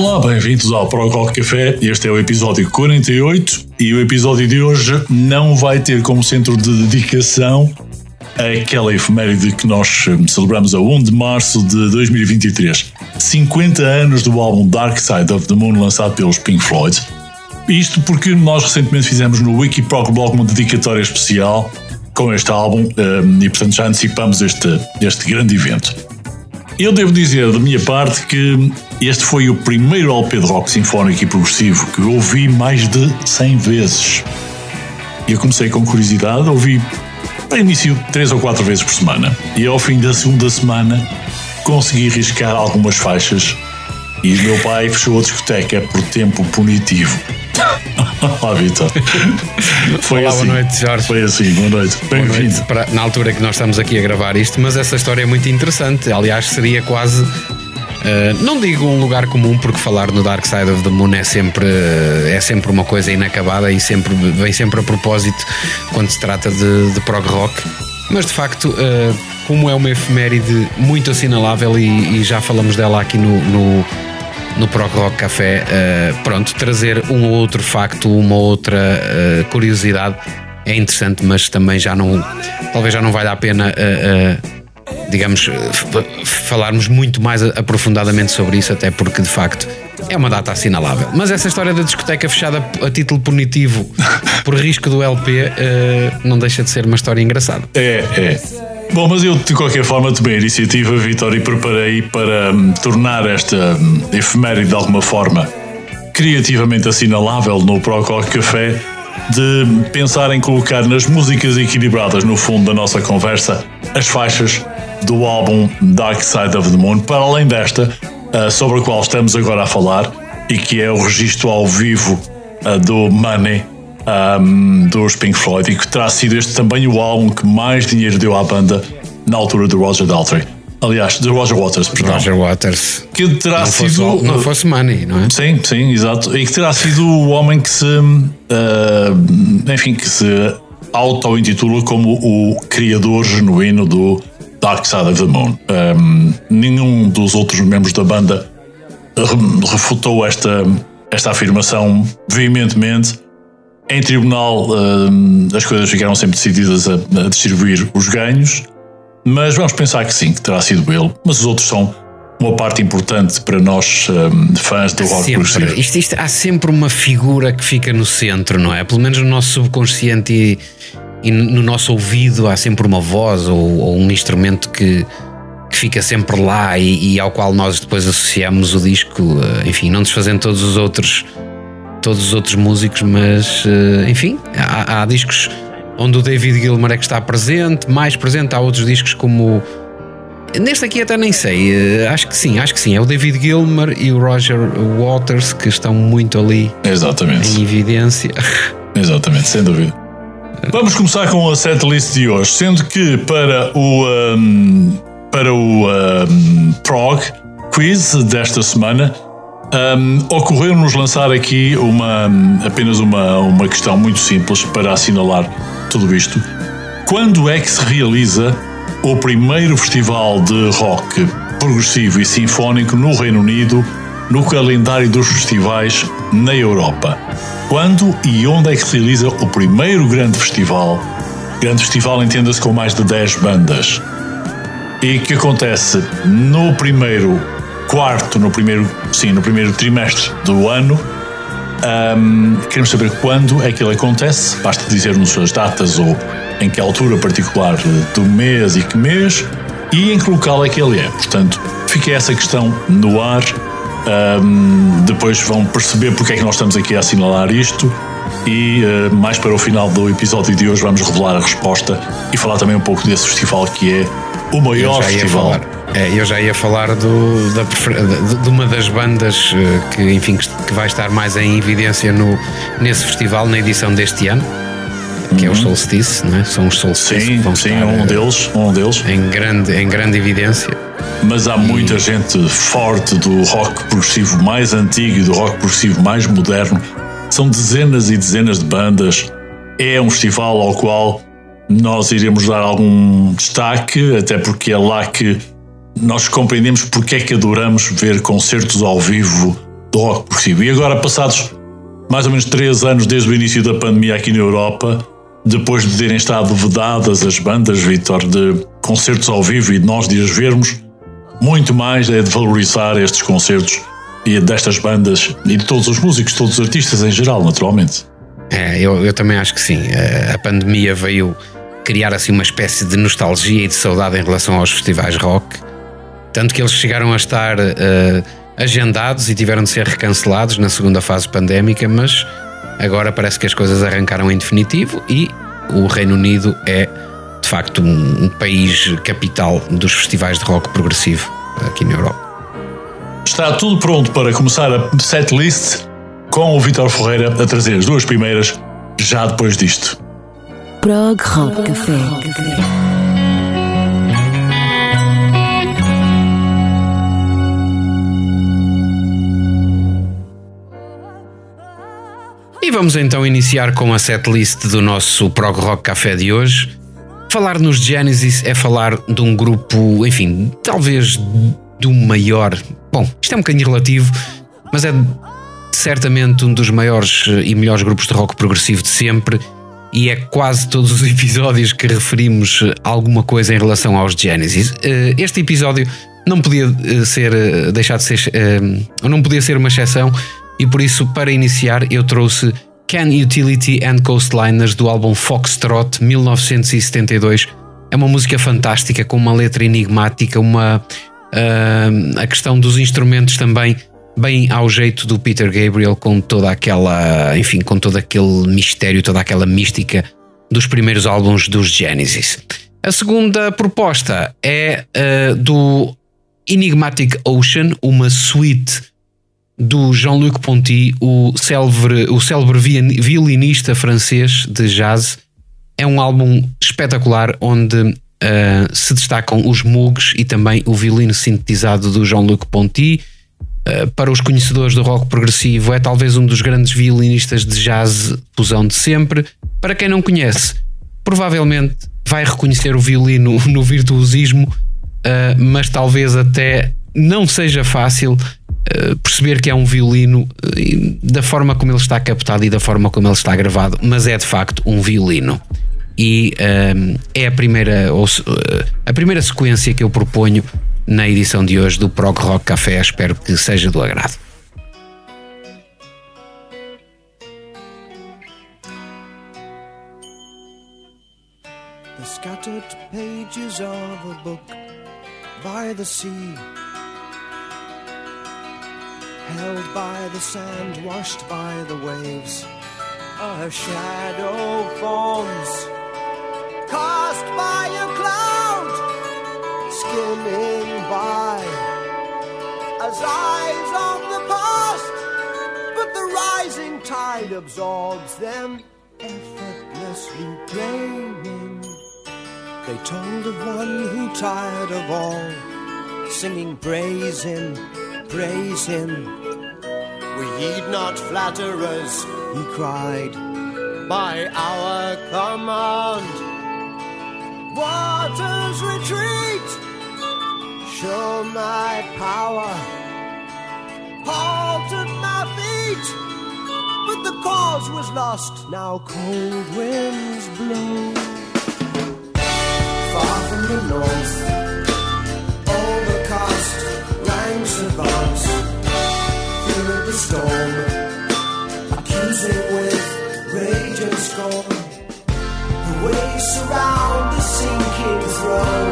Olá, bem-vindos ao Procol Café. Este é o episódio 48 e o episódio de hoje não vai ter como centro de dedicação aquela efeméride que nós hum, celebramos a 1 de março de 2023. 50 anos do álbum Dark Side of the Moon lançado pelos Pink Floyd. Isto porque nós recentemente fizemos no Wikiproc Blog uma dedicatória especial com este álbum hum, e portanto já antecipamos este, este grande evento. Eu devo dizer da minha parte que este foi o primeiro LP de rock sinfónico e progressivo que eu ouvi mais de 100 vezes. Eu comecei com curiosidade, ouvi para início três ou quatro vezes por semana. E ao fim da segunda semana consegui riscar algumas faixas e o meu pai fechou a discoteca por tempo punitivo. Olá, Vitor. Foi Olá, assim. boa noite, Jorge. Foi assim, boa noite. Bem-vindo. na altura que nós estamos aqui a gravar isto, mas essa história é muito interessante. Aliás, seria quase. eh, não digo um lugar comum, porque falar no Dark Side of the Moon é sempre, eh, é sempre uma coisa inacabada e sempre, vem sempre a propósito quando se trata de, de prog rock. Mas de facto, eh, como é uma efeméride muito assinalável e, e já falamos dela aqui no, no, no Prog Rock Café, eh, pronto, trazer um ou outro facto, uma outra eh, curiosidade é interessante, mas também já não, talvez já não valha a pena, eh, digamos, falarmos muito mais aprofundadamente sobre isso, até porque de facto é uma data assinalável. Mas essa história da discoteca fechada a título punitivo por risco do LP não deixa de ser uma história engraçada. É, é. Bom, mas eu de qualquer forma tomei a iniciativa, Vitor, e preparei para hum, tornar esta hum, efeméride de alguma forma criativamente assinalável no Prococ Café, de pensar em colocar nas músicas equilibradas no fundo da nossa conversa as faixas do álbum Dark Side of the Moon, para além desta, ah, sobre a qual estamos agora a falar, e que é o registro ao vivo ah, do Money um, dos Pink Floyd e que terá sido este também o álbum que mais dinheiro deu à banda na altura do Roger Daltrey. Aliás, de Roger Waters, perdão. Roger Waters. Que terá Não fosse, sido. não fosse money, não é? Sim, sim, exato. E que terá sido o homem que se. uh, enfim, que se auto-intitula como o criador genuíno do Dark Side of the Moon. Um, nenhum dos outros membros da banda re- refutou esta, esta afirmação veementemente. Em tribunal, um, as coisas ficaram sempre decididas a, a distribuir os ganhos, mas vamos pensar que sim, que terá sido ele. Mas os outros são uma parte importante para nós, um, fãs do rock progressivo. Isto, isto- há sempre uma figura que fica no centro, não é? Pelo menos no nosso subconsciente e, e no nosso ouvido há sempre uma voz ou, ou um instrumento que, que fica sempre lá e, e ao qual nós depois associamos o disco, eh, enfim, não desfazendo todos os outros todos os outros músicos, mas eh, enfim, há, há discos onde o David Gilmour é que está presente, mais presente, há outros discos como Neste aqui até nem sei, eh, acho que sim, acho que sim. É o David Gilmour e o Roger Waters que estão muito ali Exatamente. em evidência. Exatamente, sem dúvida. Vamos começar com a setlist de hoje, sendo que para o um, para o um, prog quiz desta semana um, ocorreu-nos lançar aqui uma apenas uma uma questão muito simples para assinalar tudo isto. Quando é que se realiza o primeiro festival de rock progressivo e sinfónico no Reino Unido no calendário dos festivais na Europa? Quando e onde é que se realiza o primeiro grande festival? Grande festival entenda-se com mais de 10 bandas. E que acontece no primeiro quarto, no primeiro, sim, no primeiro trimestre do ano. Ahm, queremos saber quando é que ele acontece. Basta dizer-nos as datas ou em que altura particular do mês e que mês e em que local é que ele é. Portanto, fica essa questão no ar. Ahm, depois vão perceber porque é que nós estamos aqui a assinalar isto. E eh, mais para o final do episódio de hoje vamos revelar a resposta e falar também um pouco desse festival que é o maior festival. falar, é, eu já ia falar do, da de, de uma das bandas eh, que, enfim, que, que vai estar mais em evidência no, nesse festival na edição deste ano, que é o Solstice, não é? São os Solstice que Sim, vão sim, estar um eh, deles, um deles. em grande, em grande evidência. Mas há muita gente forte do rock progressivo mais antigo e do rock progressivo mais moderno. São dezenas e dezenas de bandas. É um festival ao qual nós iremos dar algum destaque, até porque é lá que nós compreendemos porque é que adoramos ver concertos ao vivo do rock progressivo. E agora, passados mais ou menos três anos desde o início da pandemia aqui na Europa, depois de terem estado vedadas as bandas, Vitor, de concertos ao vivo e de nós de as vermos, muito mais é de valorizar estes concertos e destas bandas e de todos os músicos, todos os artistas em geral, naturalmente. É, eu, eu também acho que sim. Eh, A pandemia veio criar assim uma espécie de nostalgia e de saudade em relação aos festivais rock. Tanto que eles chegaram a estar eh, agendados e tiveram de ser recancelados na segunda fase pandémica, mas agora parece que as coisas arrancaram em definitivo e o Reino Unido é de facto um, um país capital dos festivais de rock progressivo aqui na Europa. Está tudo pronto para começar a setlist com o Vitor Ferreira a trazer as duas primeiras já depois disto. Prog Rock Café. E vamos então iniciar com a setlist do nosso Prog Rock Café de hoje. Falar nos Genesis é falar de um grupo, enfim, talvez do maior. Bom, isto é um bocadinho relativo, mas é certamente um dos maiores e melhores grupos de rock progressivo de sempre. E é quase todos os episódios que referimos alguma coisa em relação aos Genesis. Eh, Este episódio não podia eh, ser, eh, deixar de ser, não podia ser uma exceção, e por isso, para iniciar, eu trouxe Can Utility and Coastliners do álbum Foxtrot 1972. É uma música fantástica, com uma letra enigmática, uma ah, a questão dos instrumentos também bem ao jeito do Peter Gabriel, com toda aquela, enfim, com todo aquele mistério, toda aquela mística dos primeiros álbuns dos Genesis. A segunda proposta é ah, do Enigmatic Ocean, uma suite do Jean-Luc Ponty, o célebre, o célebre vi- violinista francês de jazz. É um álbum espetacular onde ah, se destacam os Moogs e também o violino sintetizado do Jean-Luc Ponty. Ah, para os conhecedores do rock progressivo, é talvez um dos grandes violinistas de jazz fusão de sempre. Para quem não conhece, provavelmente vai reconhecer o violino no virtuosismo, uh, mas talvez até não seja fácil uh, perceber que é um violino uh, e da forma como ele está captado e da forma como ele está gravado, mas é de facto um violino. E um, é a primeira, ou a primeira sequência que eu proponho na edição de hoje do Prog Rock Café. Espero que seja do agrado. The scattered pages of a book by the sea, held by the sand, washed by the waves. A shadow forms, cast by a cloud, skimming by, as eyes of the past. But the rising tide absorbs them, effortlessly draining. They told of one who tired of all, singing praise him, praise him. We heed not flatterers, he cried, by our command. Waters retreat, show my power, halt at my feet. But the cause was lost, now cold winds blow far from the north. Storm, accusing with rage and scorn. The waves surround the sinking throne,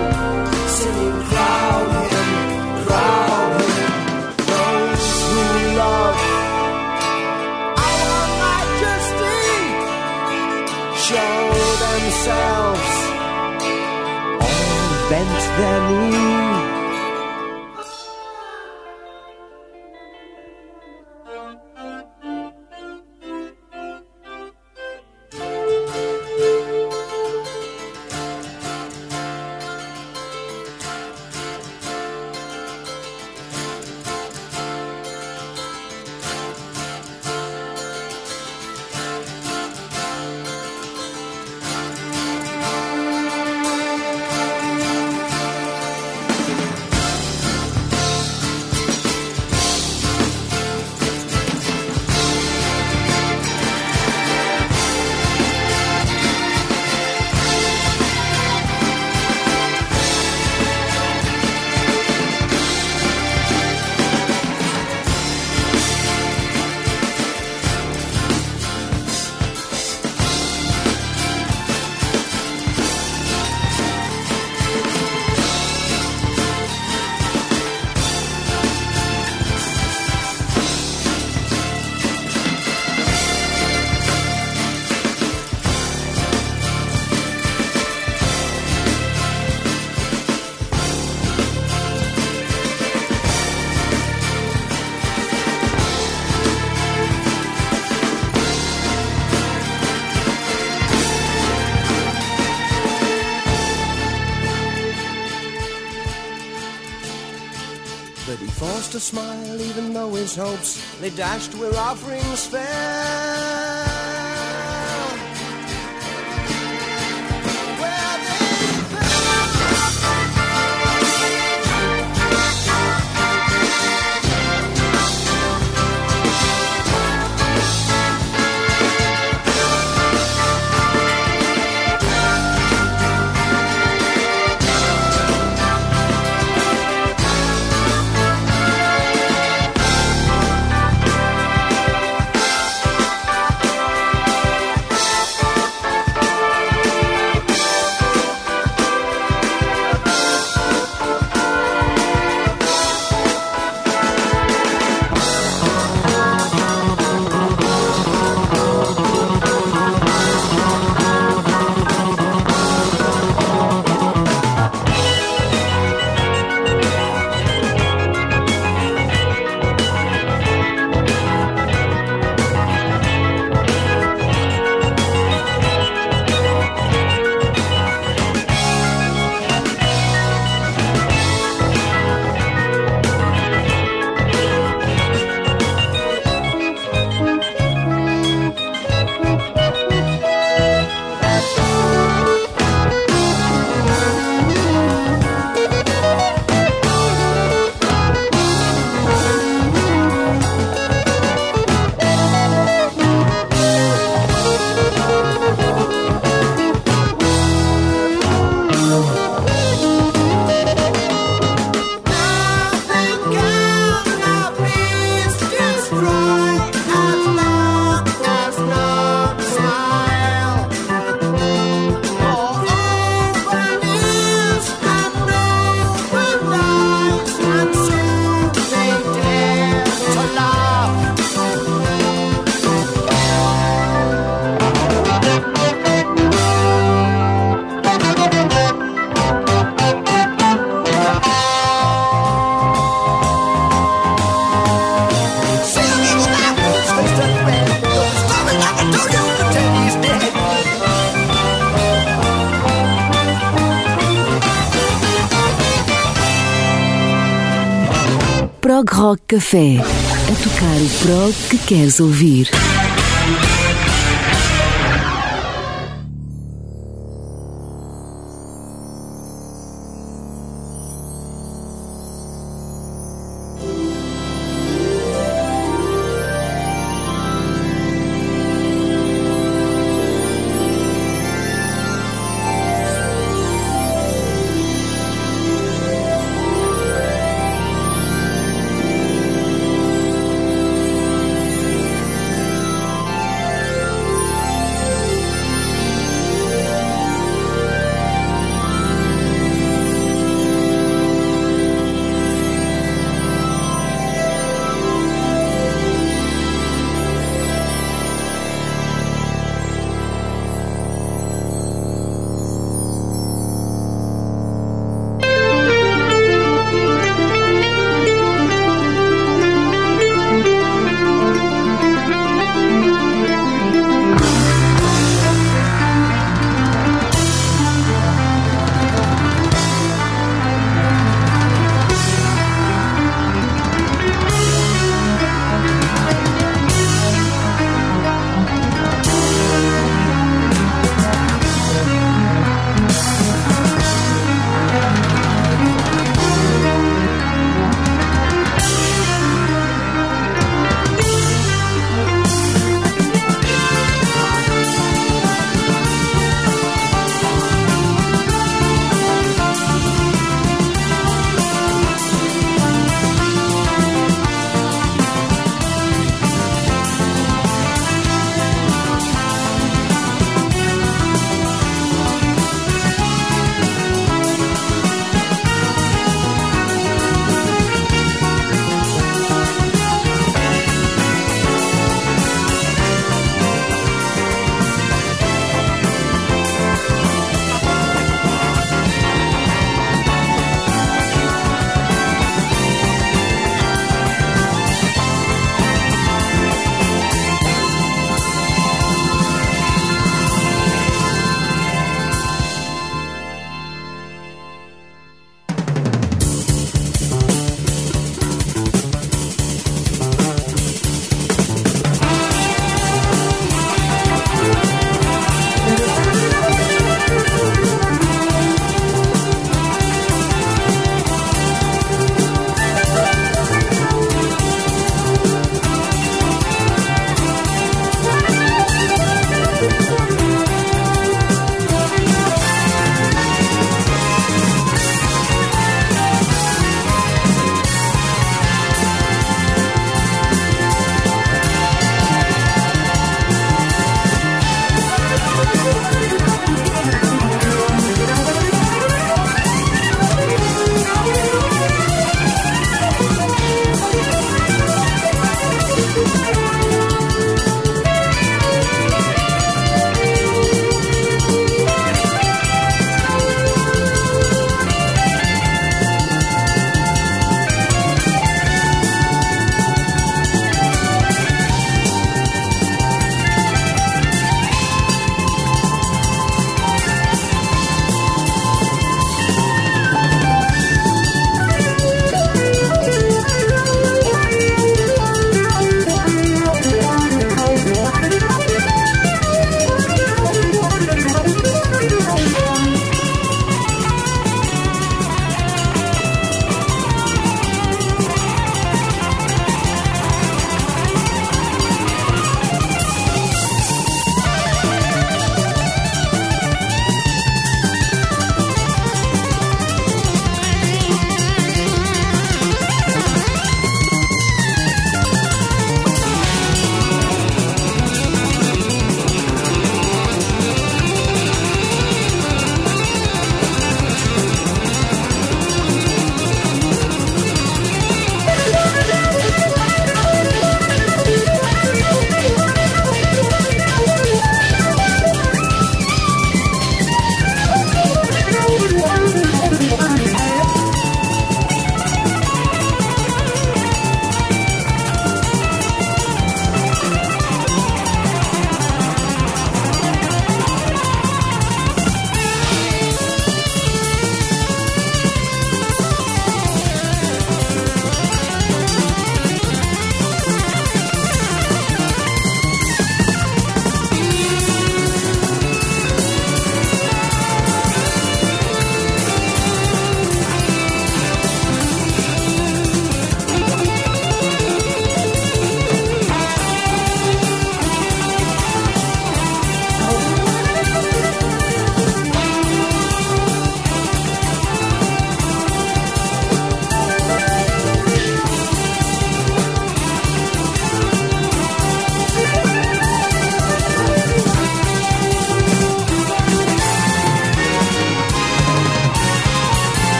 they dashed where offerings fell. Café. A tocar o prog que queres ouvir.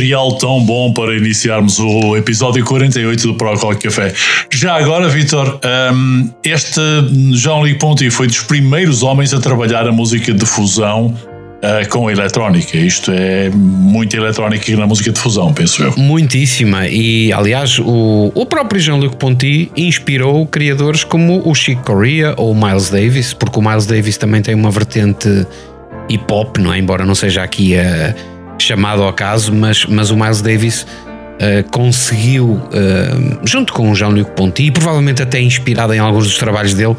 Material tão bom para iniciarmos o episódio 48 do Pro Rock Café. Já agora, Vitor, um, este Jean-Luc Ponty foi dos primeiros homens a trabalhar a música de fusão uh, com a eletrónica. Isto é muita eletrónica na música de fusão, penso eu. Muitíssima. E, aliás, o, o próprio Jean-Luc Ponty inspirou criadores como o Chick Corea ou o Miles Davis, porque o Miles Davis também tem uma vertente hip hop, não é? Embora não seja aqui uh, chamado ao caso, mas, mas o Miles Davis. Uh, conseguiu, uh, junto com o Jean-Luc Ponty, e provavelmente até inspirado em alguns dos trabalhos dele,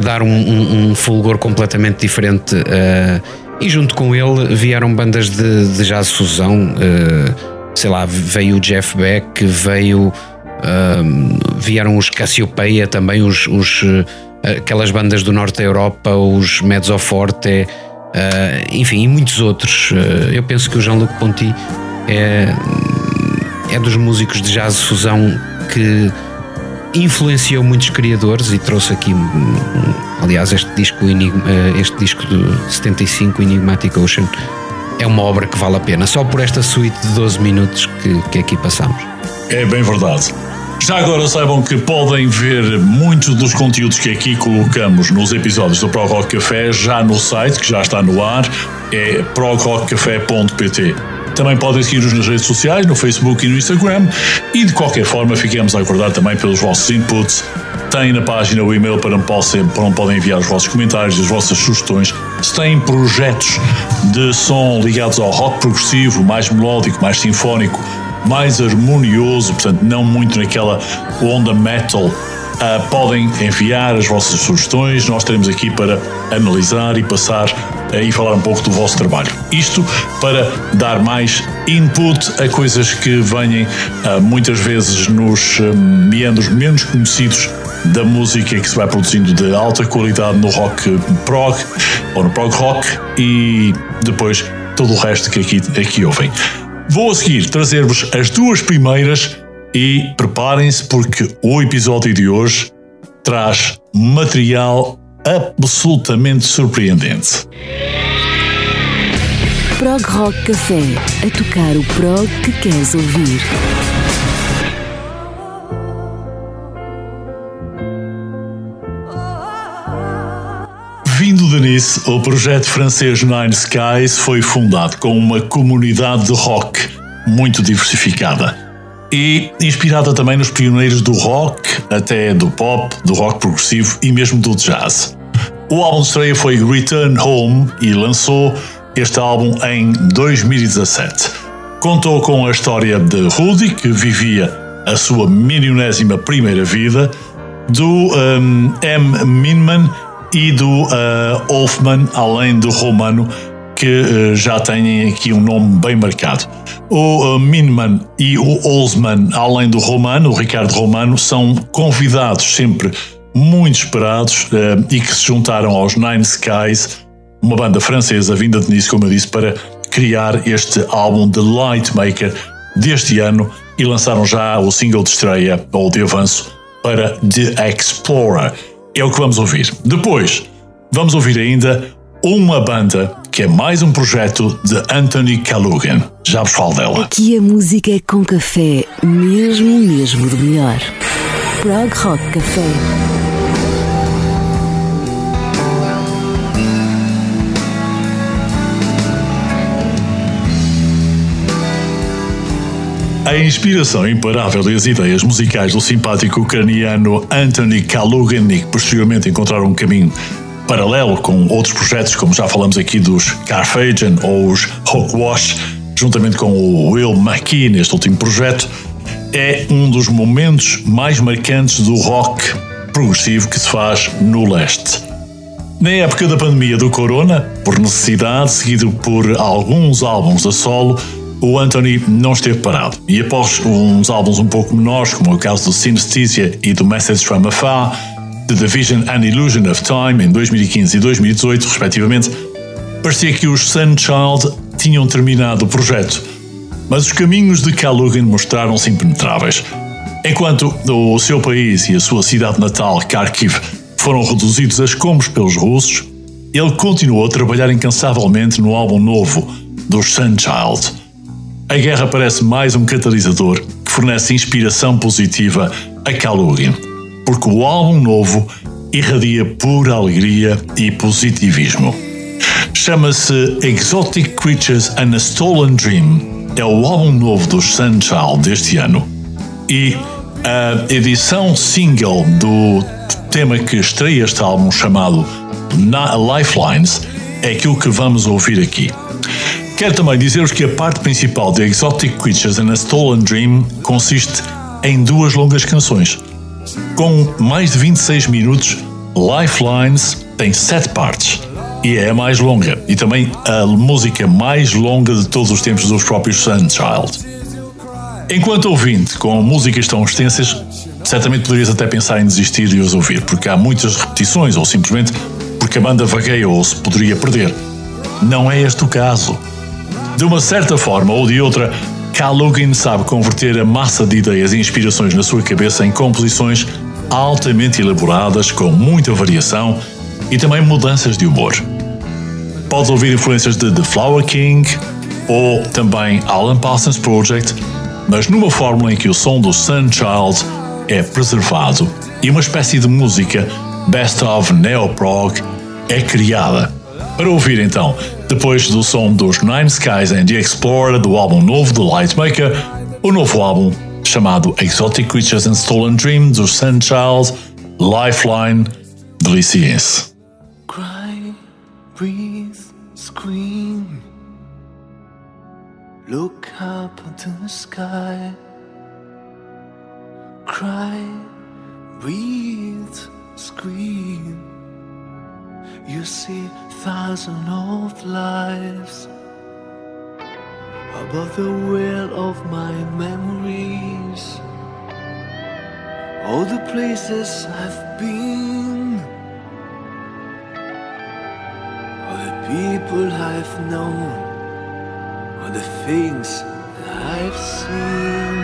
dar um, um, um fulgor completamente diferente uh, e junto com ele vieram bandas de, de jazz fusão, sei lá, veio o Jeff Beck, veio. Vieram os Cassiopeia também, os, os, aquelas bandas do norte da Europa, os Mezzoforte, enfim, e muitos outros. eu penso que o Jean-Luc Ponty é, é dos músicos de jazz fusão que influenciou muitos criadores e trouxe aqui, aliás, este disco, eh, este disco de 75, Enigmatic Ocean, é uma obra que vale a pena, só por esta suite de 12 minutos que, que aqui passamos. É bem verdade. Já agora saibam que podem ver muitos dos conteúdos que aqui colocamos nos episódios do Pro Rock Café já no site, que já está no ar, é progrockcafé.pt. Também podem seguir-nos nas redes sociais, no Facebook e no Instagram. E de qualquer forma, fiquemos a aguardar também pelos vossos inputs. Têm na página o e-mail para onde podem enviar os vossos comentários, as vossas sugestões. Se têm projetos de som ligados ao rock progressivo, mais melódico, mais sinfónico, mais harmonioso, portanto, não muito naquela onda metal Uh, podem enviar as vossas sugestões, nós estaremos aqui para analisar e passar uh, e falar um pouco do vosso trabalho. Isto para dar mais input a coisas que venham uh, muitas vezes nos meandros menos conhecidos da música que se vai produzindo de alta qualidade no rock prog ou no prog rock e depois todo o resto que aqui, aqui ouvem. Vou a seguir trazer-vos as duas primeiras e preparem-se porque o episódio de hoje traz material absolutamente surpreendente. Prog Rock Café a tocar o prog que queres ouvir. De Nice, o projeto francês Nine Skies foi fundado com uma comunidade de rock muito diversificada e inspirada também nos pioneiros do rock, até do pop, do rock progressivo e mesmo do jazz. O álbum de estreia foi Return Home e lançou este álbum em 2017. Contou com a história de Rudy, que vivia a sua milionésima primeira vida, do um, M. Minman e do uh, Wolfman, além do Romano, que uh, já têm aqui um nome bem marcado. O uh, Minman e o Olsman, além do Romano, o Ricardo Romano, são convidados sempre muito esperados uh, e que se juntaram aos Nine Skies, uma banda francesa vinda de Nice, como eu disse, para criar este álbum The Lightmaker deste ano e lançaram já o single de estreia ou de avanço para The Explorer. É o que vamos ouvir. Depois, vamos ouvir ainda uma banda que é mais um projeto de Anthony Callughan. Já vos falo dela. Aqui a música é com café, mesmo, mesmo de melhor. Prog Rock Café. A inspiração imparável e as ideias musicais do simpático ucraniano Anthony Kalugan, que posteriormente encontraram um caminho paralelo com outros projetos, como já falamos aqui dos Carphagen ou os Hawkwash, juntamente com o Will McKee neste último projeto, é um dos momentos mais marcantes do rock progressivo que se faz no leste. Na época da pandemia do Corona, por necessidade, seguido por alguns álbuns a solo, o Anthony não esteve parado. E após uns álbuns um pouco menores, como o caso do Synesthesia e do Message from Afar, The Division and Illusion of Time em 2015 e 2018, respectivamente, parecia que os Sunchild tinham terminado o projeto, mas os caminhos de Kalugan mostraram-se impenetráveis. Enquanto o seu país e a sua cidade natal, Kharkiv, foram reduzidos a escombros pelos russos, ele continuou a trabalhar incansavelmente no álbum novo dos Sunchild. A guerra parece mais um catalisador que fornece inspiração positiva a Kalugin, porque o álbum novo irradia pura alegria e positivismo. Chama-se Exotic Creatures and a Stolen Dream. É o álbum novo dos Sunchild deste ano. E a edição single do tema que estreia este álbum chamado Lifelines é aquilo que vamos ouvir aqui. Quero também dizer-vos que a parte principal de Exotic Creatures and a Stolen Dream consiste em duas longas canções. Com mais de 26 minutos, Lifelines tem 7 partes e é a mais longa e também a música mais longa de todos os tempos dos próprios Sunchild. Enquanto ouvinte, com músicas tão extensas, certamente poderias até pensar em desistir de os ouvir, porque há muitas repetições ou simplesmente porque a banda vagueia ou se poderia perder. Não é este o caso. De uma certa forma ou de outra, Kalugin sabe converter a massa de ideias e inspirações na sua cabeça em composições altamente elaboradas, com muita variação e também mudanças de humor. Podes ouvir influências de The Flower King ou também Alan Parsons Project, mas numa fórmula em que o som do Sunchild é preservado e uma espécie de música Best of Neo-Prog é criada. Para ouvir então, depois do som dos Nine Skies and the Explorer do álbum novo do Lightmaker, o novo álbum chamado Exotic Creatures and Stolen Dream dos Sunchild, Lifeline, deliciem-se. Cry, breathe, scream. Look up into the sky. Cry, breathe, scream. You see thousands of lives above the wheel of my memories. All the places I've been. All the people I've known, all the things I've seen.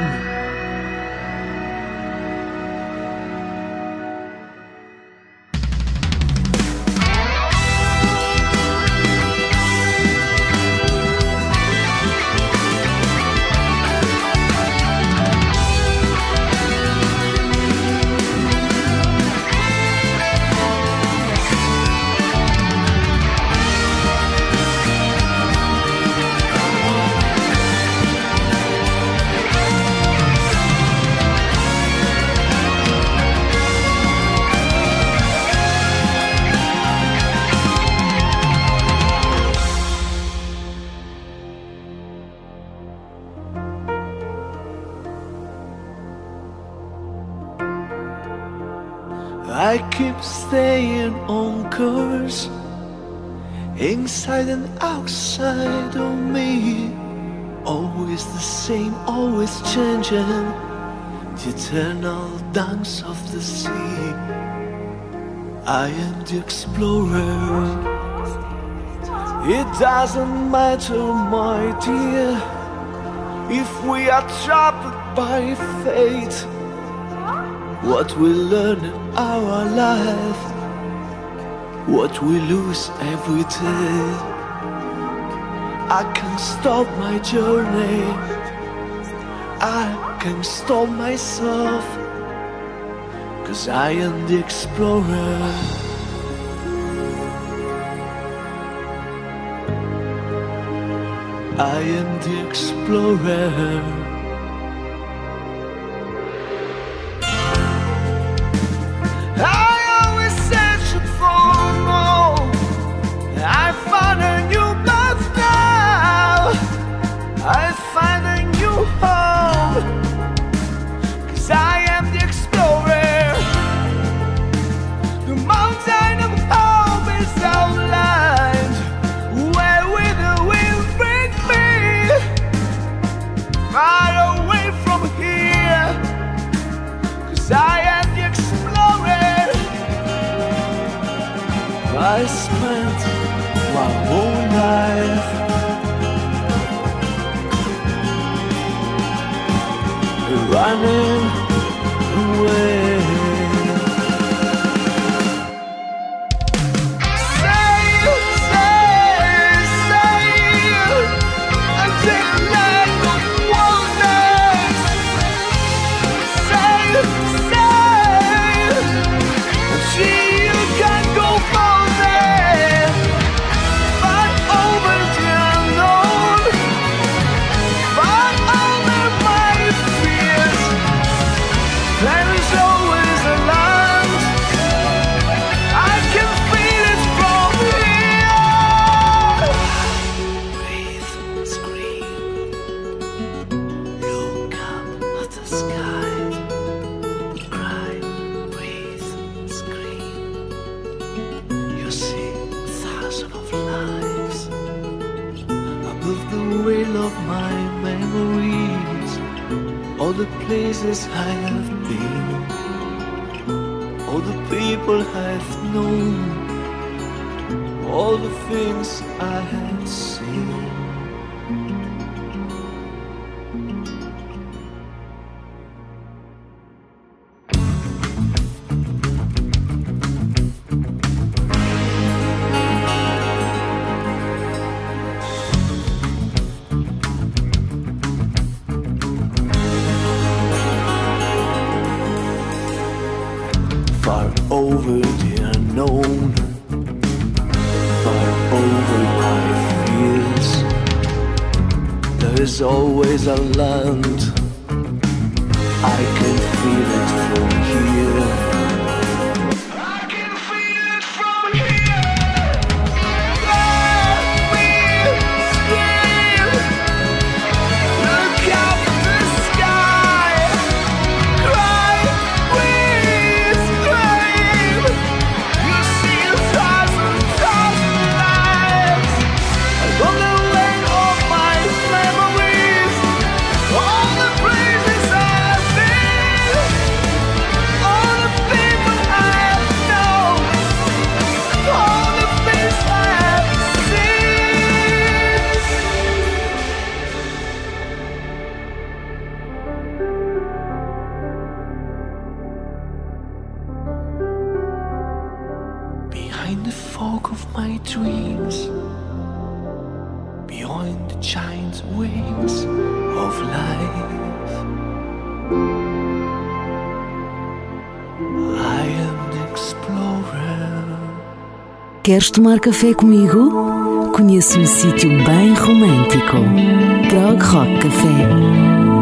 Inside and outside of me. Always the same, always changing. The eternal dance of the sea. I am the explorer. It doesn't matter, my dear, if we are trapped by fate. What we learn in our life, what we lose every day. I can stop my journey, I can stop myself, cause I am the explorer. I am the explorer. I spent my whole life running away. I have been, all the people I 灿烂 Queres tomar café comigo? Conheço um sítio bem romântico. Prog Rock Café.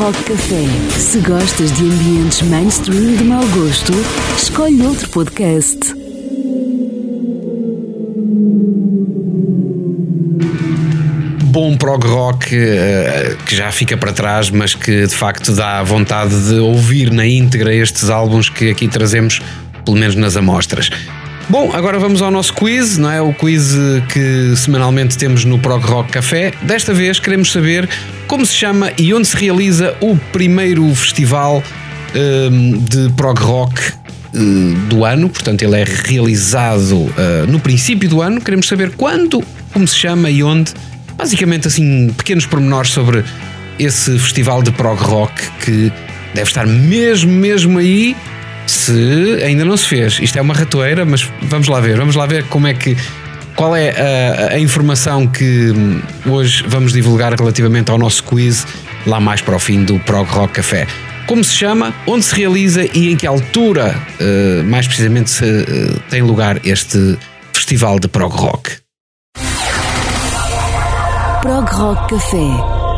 Rock Café. Se gostas de ambientes mainstream de mau gosto, escolhe outro podcast. Bom prog rock eh, que já fica para trás, mas que de facto dá vontade de ouvir na íntegra estes álbuns que aqui trazemos, pelo menos nas amostras. Bom, agora vamos ao nosso quiz, não é? O quiz que semanalmente temos no Prog Rock Café. Desta vez queremos saber como se chama e onde se realiza o primeiro festival ehm, de prog rock eh, do ano. Portanto, ele é realizado eh, no princípio do ano. Queremos saber quando, como se chama e onde. Basicamente, assim, pequenos pormenores sobre esse festival de prog rock que deve estar mesmo, mesmo aí se ainda não se fez. Isto é uma ratoeira, mas vamos lá ver, vamos lá ver como é que. Qual é a, a informação que hum, hoje vamos divulgar relativamente ao nosso quiz lá mais para o fim do Prog Rock Café? Como se chama, onde se realiza e em que altura, uh, mais precisamente, se, uh, tem lugar este festival de prog rock? Prog Rock Café.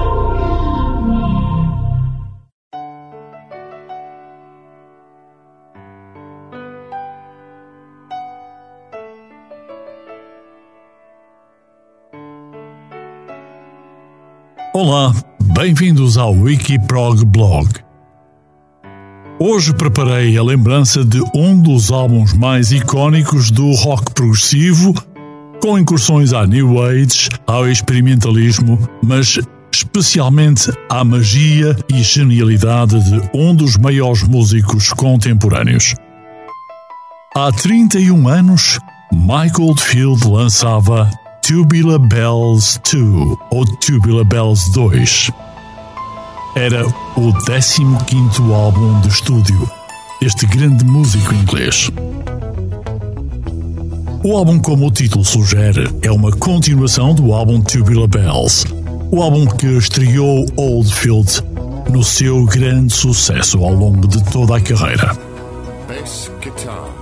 Olá, bem-vindos ao Wikiprog Blog. Hoje preparei a lembrança de um dos álbuns mais icónicos do rock progressivo, com incursões à New Age, ao experimentalismo, mas especialmente à magia e genialidade de um dos maiores músicos contemporâneos. Há 31 anos, Michael Field lançava Tubular Bells 2 ou Tubular Bells 2. Era o 15 álbum de estúdio deste grande músico inglês. O álbum, como o título sugere, é uma continuação do álbum Tubular Bells, o álbum que estreou Oldfield no seu grande sucesso ao longo de toda a carreira.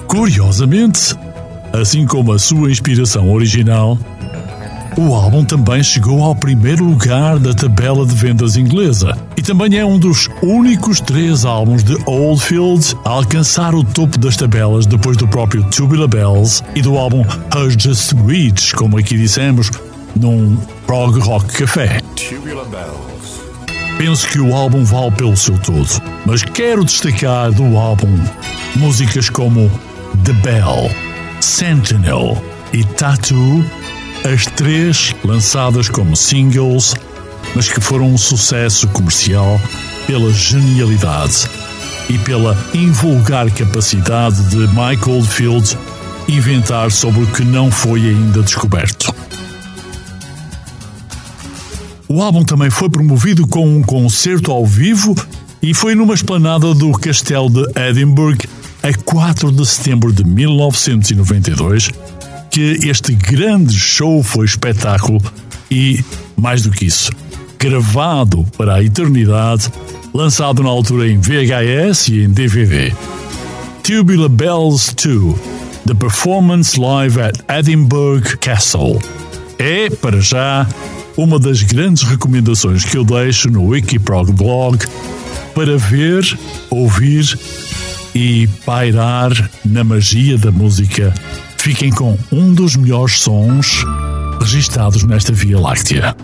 Curiosamente, assim como a sua inspiração original, o álbum também chegou ao primeiro lugar da tabela de vendas inglesa e também é um dos únicos três álbuns de Oldfield a alcançar o topo das tabelas depois do próprio Tubular Bells e do álbum Hush Just Reach, como aqui dissemos, num prog rock café. Penso que o álbum vale pelo seu todo, mas quero destacar do álbum músicas como The Bell, Sentinel e Tattoo as três lançadas como singles, mas que foram um sucesso comercial pela genialidade e pela invulgar capacidade de Michael Field inventar sobre o que não foi ainda descoberto. O álbum também foi promovido com um concerto ao vivo e foi numa esplanada do Castelo de Edinburgh a 4 de setembro de 1992 que este grande show foi espetáculo e, mais do que isso, gravado para a eternidade, lançado na altura em VHS e em DVD. Tubular Bells 2 The Performance Live at Edinburgh Castle é, para já, uma das grandes recomendações que eu deixo no Wikiprog blog para ver, ouvir e pairar na magia da música Fiquem com um dos melhores sons registados nesta Via Láctea.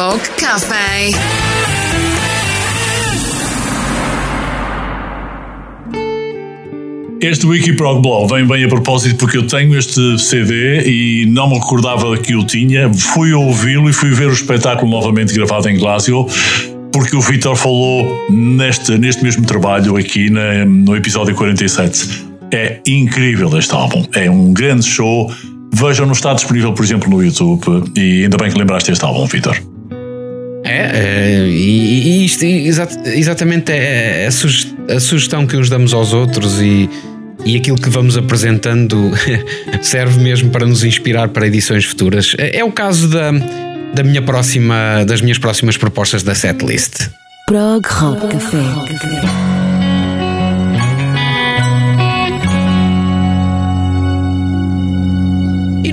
Rock Cafe. Este Wikiprog Blow vem bem a propósito porque eu tenho este CD e não me recordava que o tinha. Fui ouvi-lo e fui ver o espetáculo novamente gravado em Glasgow porque o Vitor falou neste, neste mesmo trabalho aqui na, no episódio 47. É incrível este álbum, é um grande show. Vejam, no está disponível, por exemplo, no YouTube. E ainda bem que lembraste este álbum, Vitor. É, é, e, e isto exat, exatamente é a, suge, a sugestão que nos damos aos outros e, e aquilo que vamos apresentando serve mesmo para nos inspirar para edições futuras. É, é o caso da, da minha próxima, das minhas próximas propostas da setlist. Prog Rock Café.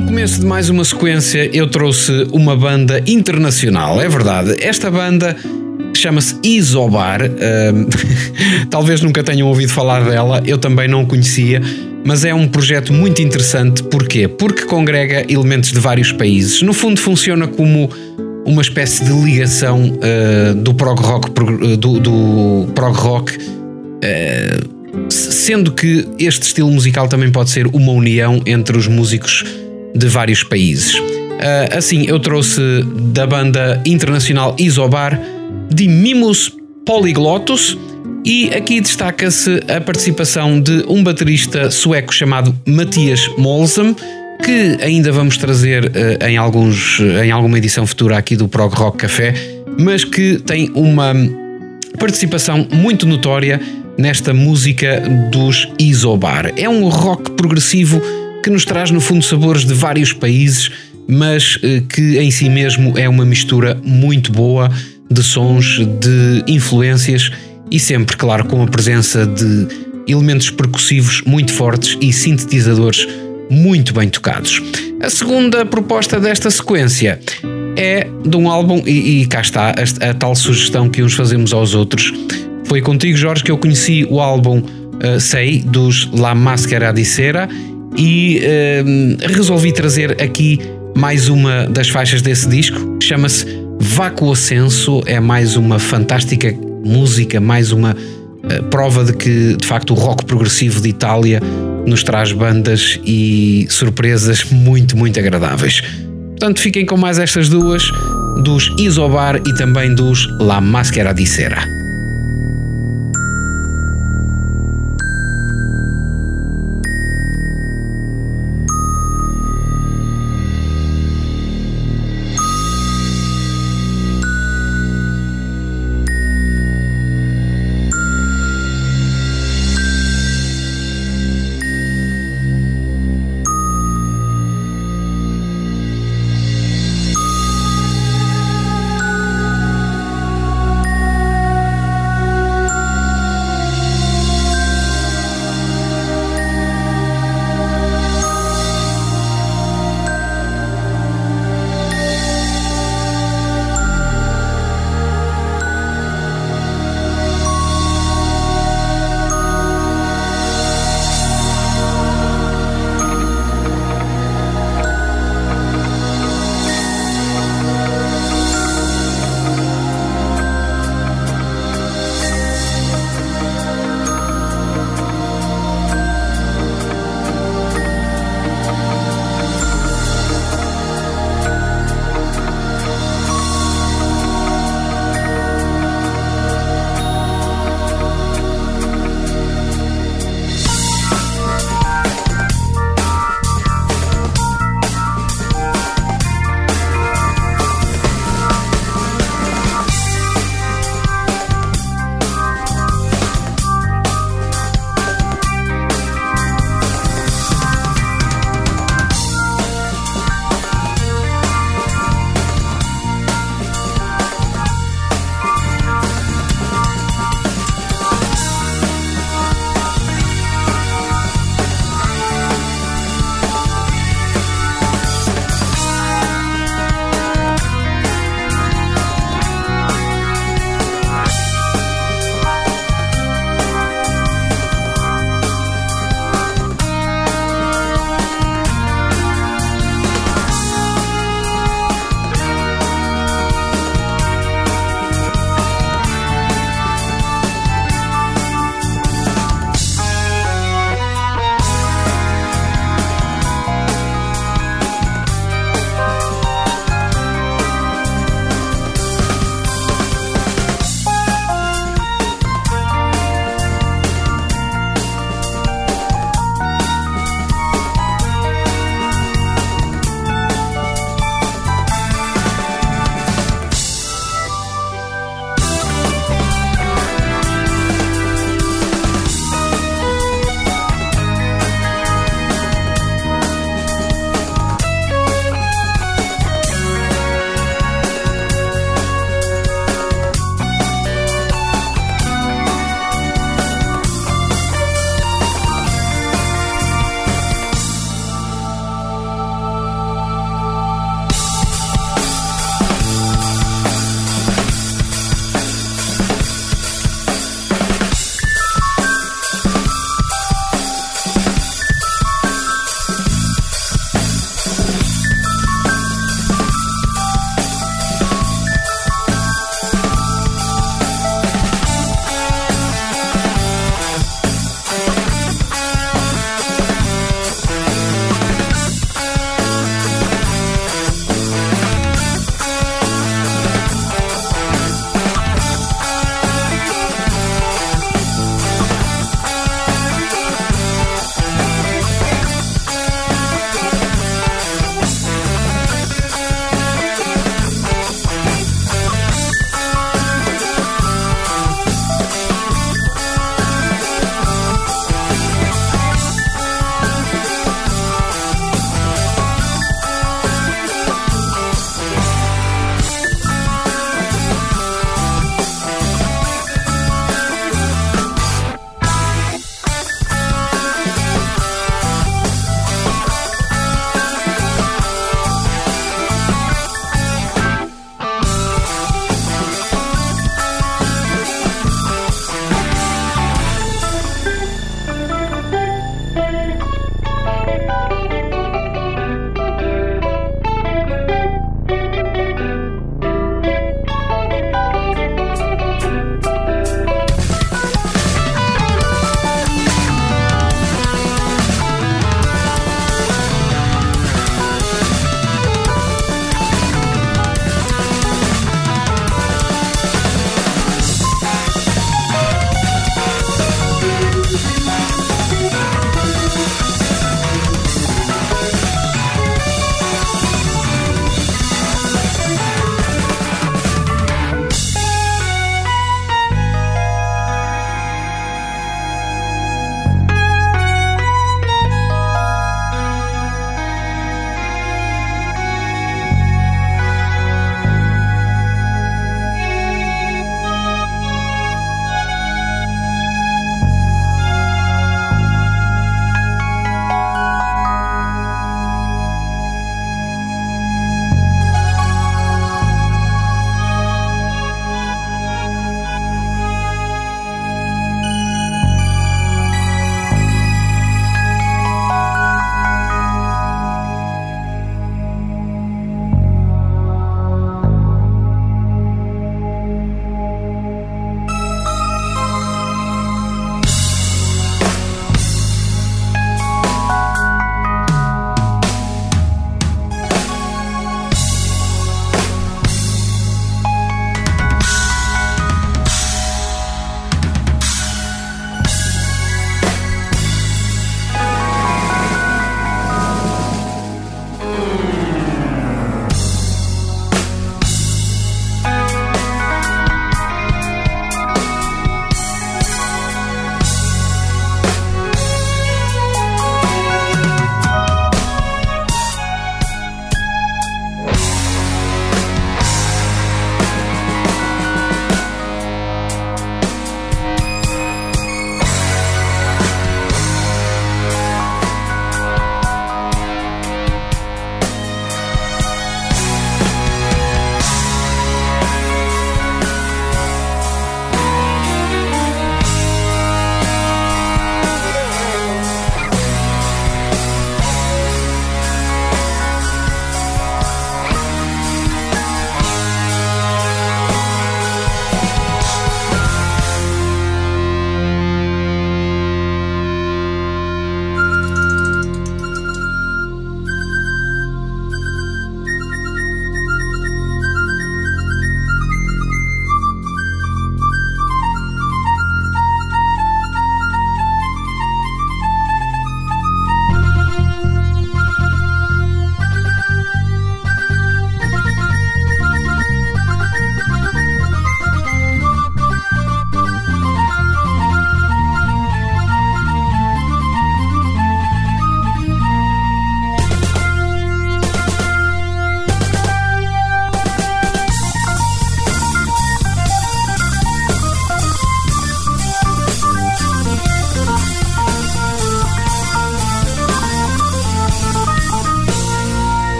No começo de mais uma sequência eu trouxe uma banda internacional, é verdade. Esta banda chama-se Isobar. Uh, talvez nunca tenham ouvido falar dela, eu também não conhecia, mas é um projeto muito interessante. Porquê? Porque congrega elementos de vários países. No fundo, funciona como uma espécie de ligação uh, do prog rock, do, do prog rock. Uh, sendo que este estilo musical também pode ser uma união entre os músicos de vários países. Uh, assim, eu trouxe da banda internacional Isobar Dimimus Polyglotus e aqui destaca-se a participação de um baterista sueco chamado Matias Molsam, que ainda vamos trazer uh, em, alguns, em alguma edição futura aqui do Prog Rock Café, mas que tem uma participação muito notória nesta música dos Isobar. É um rock progressivo que nos traz no fundo sabores de vários países, mas eh, que em si mesmo é uma mistura muito boa de sons, de influências e sempre, claro, com a presença de elementos percussivos muito fortes e sintetizadores muito bem tocados. A segunda proposta desta sequência é de um álbum, e, e cá está a, a, tal sugestão que uns fazemos aos outros. Foi contigo, Jorge, que eu conheci o álbum uh, Sei, dos La Máscara di Cera, e uh, resolvi trazer aqui mais uma das faixas desse disco. Chama-se Vácuo Ascenso, é mais uma fantástica música, mais uma uh, prova de que de facto o rock progressivo de Itália nos traz bandas e surpresas muito, muito agradáveis. Portanto, fiquem com mais estas duas, dos Isobar e também dos La Máscara di Cera.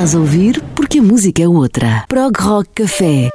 estás a ouvir porque a música é outra. Prog Rock Café.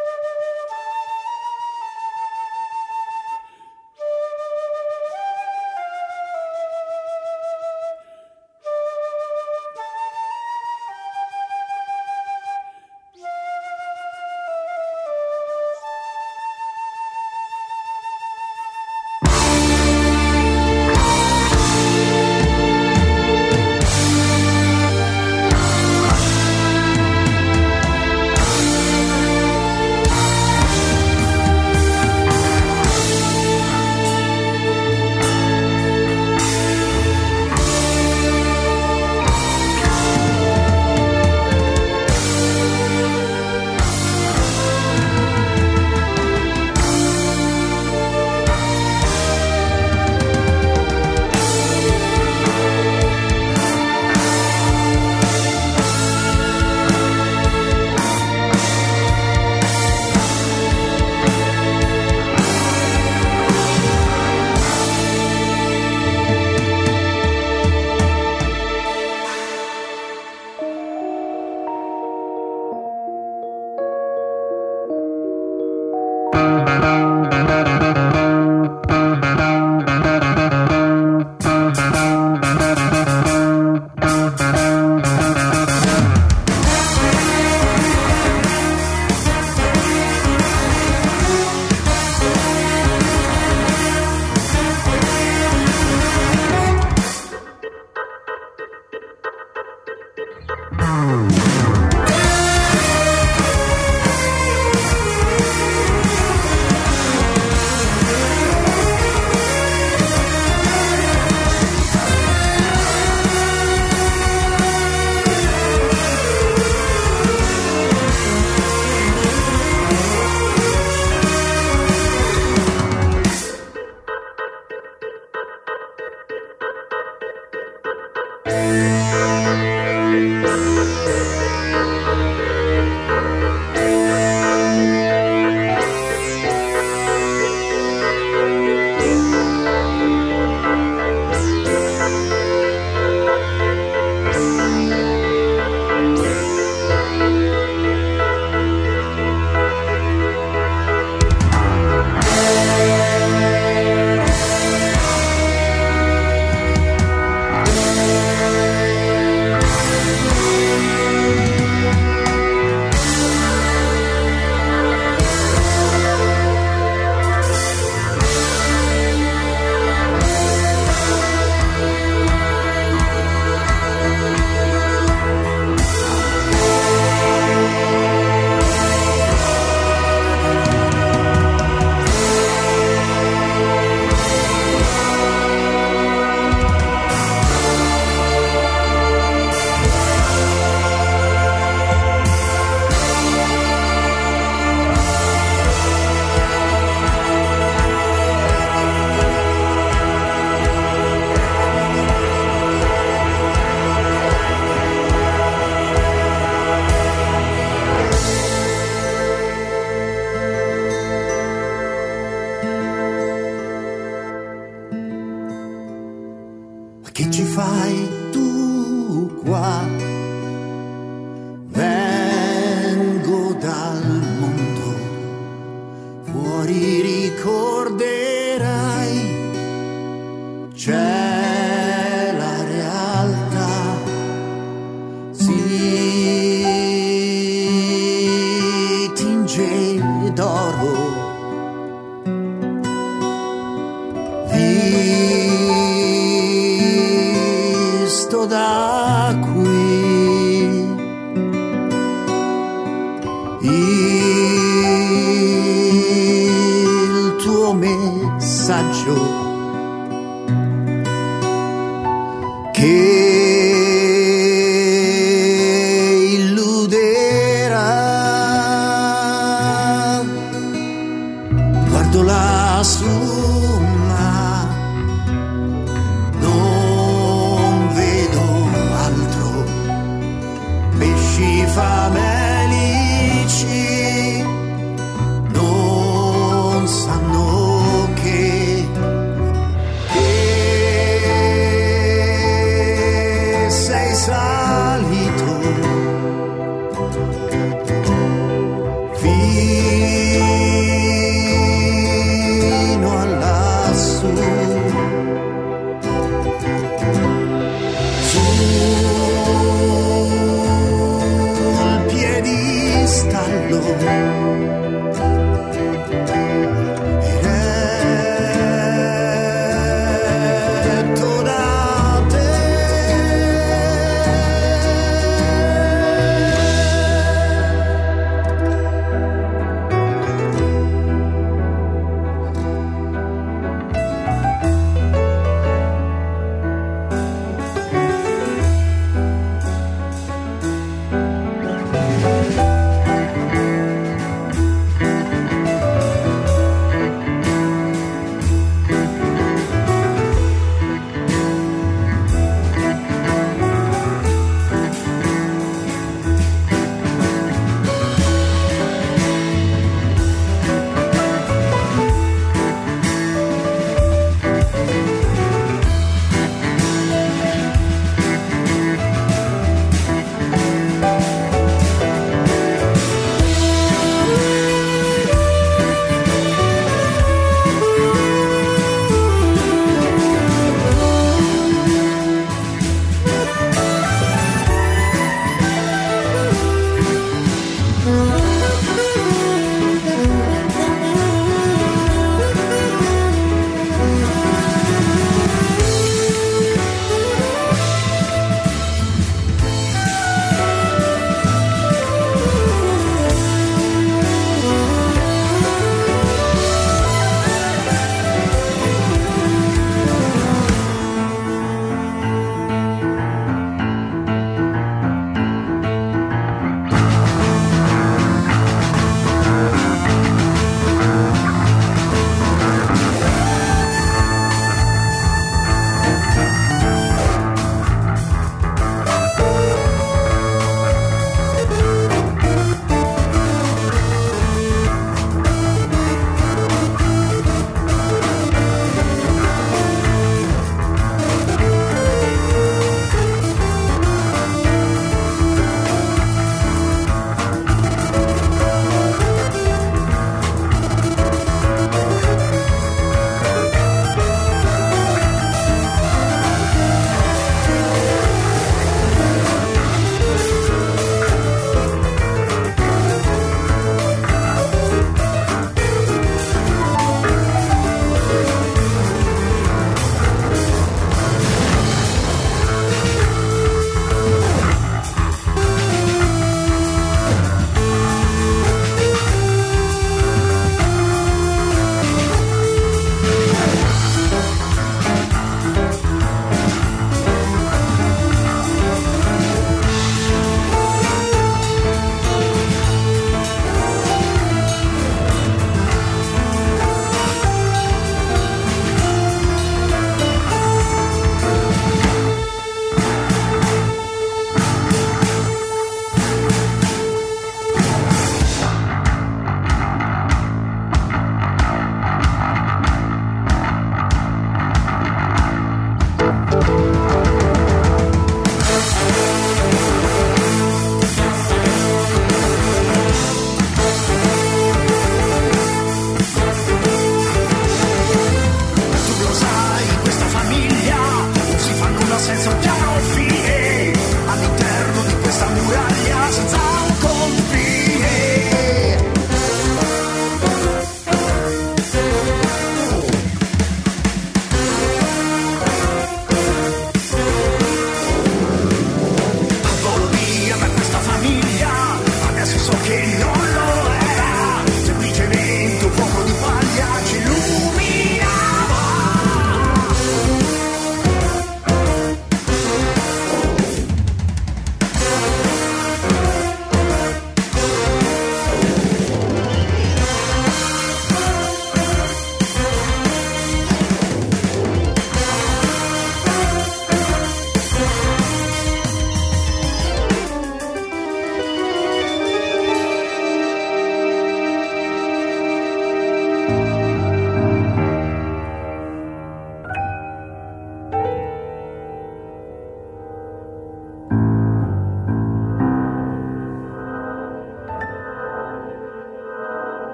fight.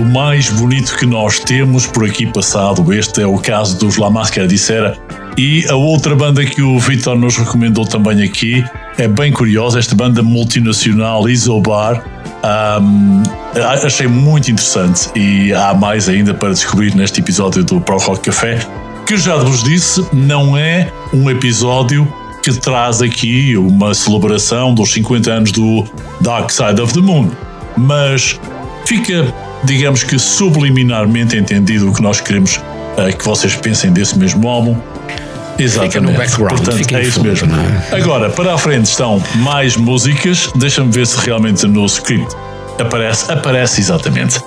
Do mais bonito que nós temos por aqui passado. Este é o caso dos La Máscara de Cera. E a outra banda que o Victor nos recomendou também aqui é bem curiosa, esta banda multinacional Isobar. Um, achei muito interessante e há mais ainda para descobrir neste episódio do Pro Rock Café, que já vos disse, não é um episódio que traz aqui uma celebração dos 50 anos do Dark Side of the Moon, mas fica, digamos que subliminarmente entendido o que nós queremos uh, que vocês pensem desse mesmo álbum. Exatamente. Fica no background, Portanto, é isso mesmo. é? Agora, para a frente estão mais músicas. Deixa-me ver se realmente no script aparece. Aparece exatamente.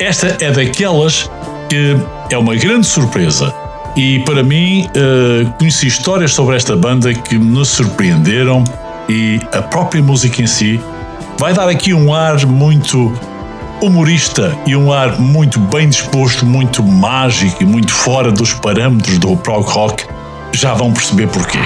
Esta é daquelas que é uma grande surpresa. E para mim, eh, conheci histórias sobre esta banda que me surpreenderam e a própria música em si vai dar aqui um ar muito humorista e um ar muito bem disposto, muito mágico e muito fora dos parâmetros do prog rock. Já vão perceber porquê.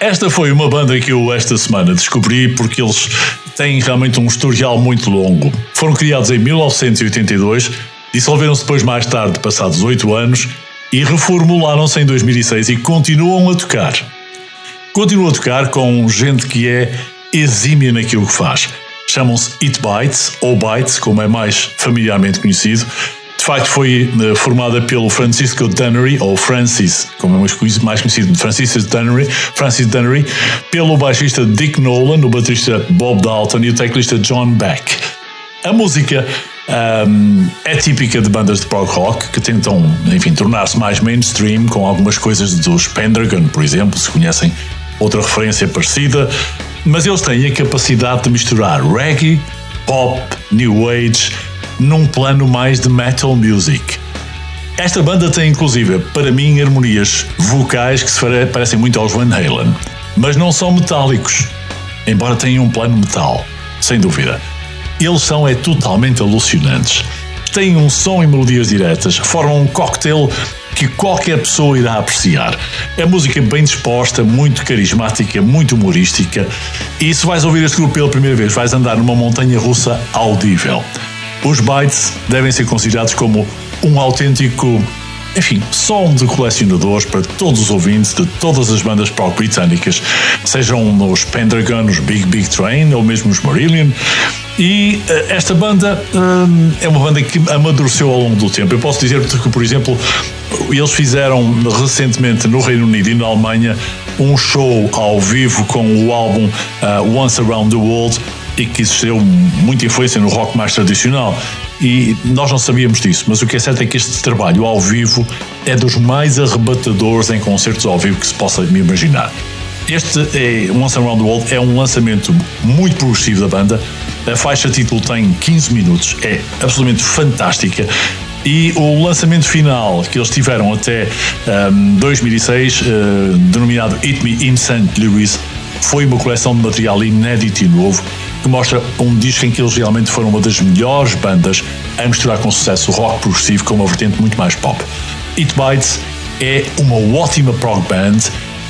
Esta foi uma banda que eu esta semana descobri porque eles têm realmente um historial muito longo. Foram criados em 1982, dissolveram-se depois mais tarde, passados oito anos, e reformularam-se em 2006 e continuam a tocar. Continuam a tocar com gente que é exímia naquilo que faz. Chamam-se It Bites, ou Bites, como é mais familiarmente conhecido. De facto, foi eh, formada pelo Francisco Dunnery, ou Francis, como é mais conhecido, Francis Dunnery, Francis Dunnery, pelo baixista Dick Nolan, o baterista Bob Dalton e o teclista John Beck. A música ahm, é típica de bandas de prog rock que tentam, enfim, tornar-se mais mainstream com algumas coisas dos Pendragon, por exemplo, se conhecem outra referência parecida, mas eles têm a capacidade de misturar reggae, pop, new age, num plano mais de metal music. Esta banda tem, inclusive, para mim, harmonias vocais que se pare- parecem muito aos Van Halen, mas não são metálicos, embora tenham um plano metal, sem dúvida. Eles são é totalmente alucinantes. Têm um som e melodias diretas, formam um cocktail que qualquer pessoa irá apreciar. É música bem disposta, muito carismática, muito humorística. E se vais ouvir este grupo pela primeira vez, vais andar numa montanha russa audível. Os Bites devem ser considerados como um autêntico, enfim, som de colecionadores para todos os ouvintes de todas as bandas prog britânicas, sejam os Pendragon, os Big Big Train ou mesmo os Marillion. E eh, esta banda hum, é uma banda que amadureceu ao longo do tempo. Eu posso dizer que, por exemplo, eles fizeram recentemente no Reino Unido e na Alemanha um show ao vivo com o álbum ah, Once Around the World e que exerceu muita influência no rock mais tradicional. E nós não sabíamos disso, mas o que é certo é que este trabalho ao vivo é dos mais arrebatadores em concertos ao vivo que se possa imaginar. Este é, Once Around the World é um lançamento muito progressivo da banda. A faixa título tem 15 minutos, é absolutamente fantástica. E o lançamento final que eles tiveram até ahm, 2006, eh, denominado It Me in St. Louis, foi uma coleção de material inédito e novo que mostra um disco em que eles realmente foram uma das melhores bandas a misturar com sucesso o rock progressivo com uma vertente muito mais pop. It Bites é uma ótima prog band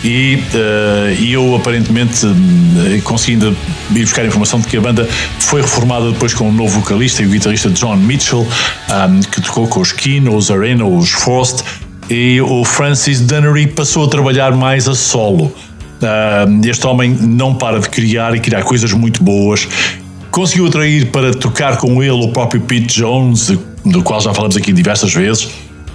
e eh, e eu aparentemente eh, consegui ainda ir buscar informação de que a banda foi reformada depois com um novo vocalista e o guitarrista John Mitchell, ahm, que tocou com os Kino, os Arena, os Frost, e o Francis Dunnery passou a trabalhar mais a solo. Ah, este homem não para de criar e criar coisas muito boas. Conseguiu atrair para tocar com ele o próprio Pete Jones, do qual já falamos aqui diversas vezes,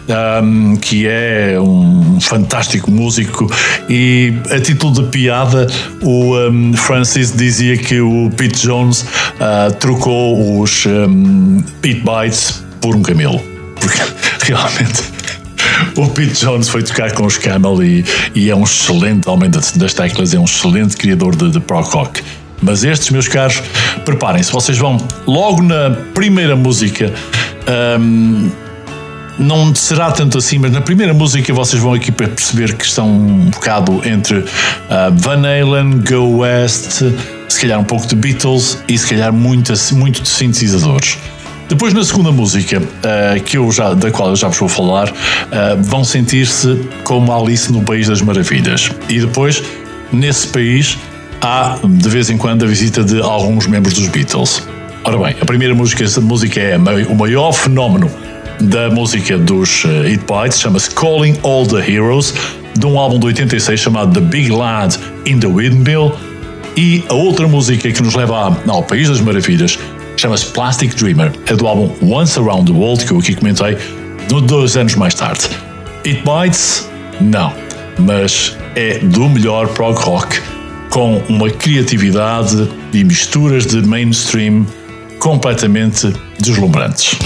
um, que é um fantástico músico. E a título de piada, o um, Francis dizia que o Pete Jones ah, trocou os um, Pete Bites por um camelo. Porque realmente. O Pete Jones foi tocar com os Camel e, e é um excelente homem das, teclas, é um excelente criador de, de prog rock. Mas estes, meus caros, preparem-se, vocês vão logo na primeira música. hum, não será tanto assim, mas na primeira música vocês vão aqui para perceber que estão um bocado entre ah, Van Halen, Go West, se calhar um pouco de Beatles e se calhar muito, muito de sintetizadores. Depois na segunda música, ah, que eu já, da qual eu já vos vou falar, ah, vão sentir-se como Alice no País das Maravilhas. E depois, nesse país, há de vez em quando a visita de alguns membros dos Beatles. Ora bem, a primeira música, essa música é o maior fenómeno da música dos uh, Hit Bites, chama-se Calling All the Heroes, de um álbum de 86 chamado The Big Lad in the Windmill. E a outra música que nos leva ao País das Maravilhas chama-se Plastic Dreamer, é do álbum Once Around the World, que eu aqui comentei, dois anos mais tarde. It Bites? Não, mas é do melhor prog rock com uma criatividade e misturas de mainstream completamente deslumbrantes.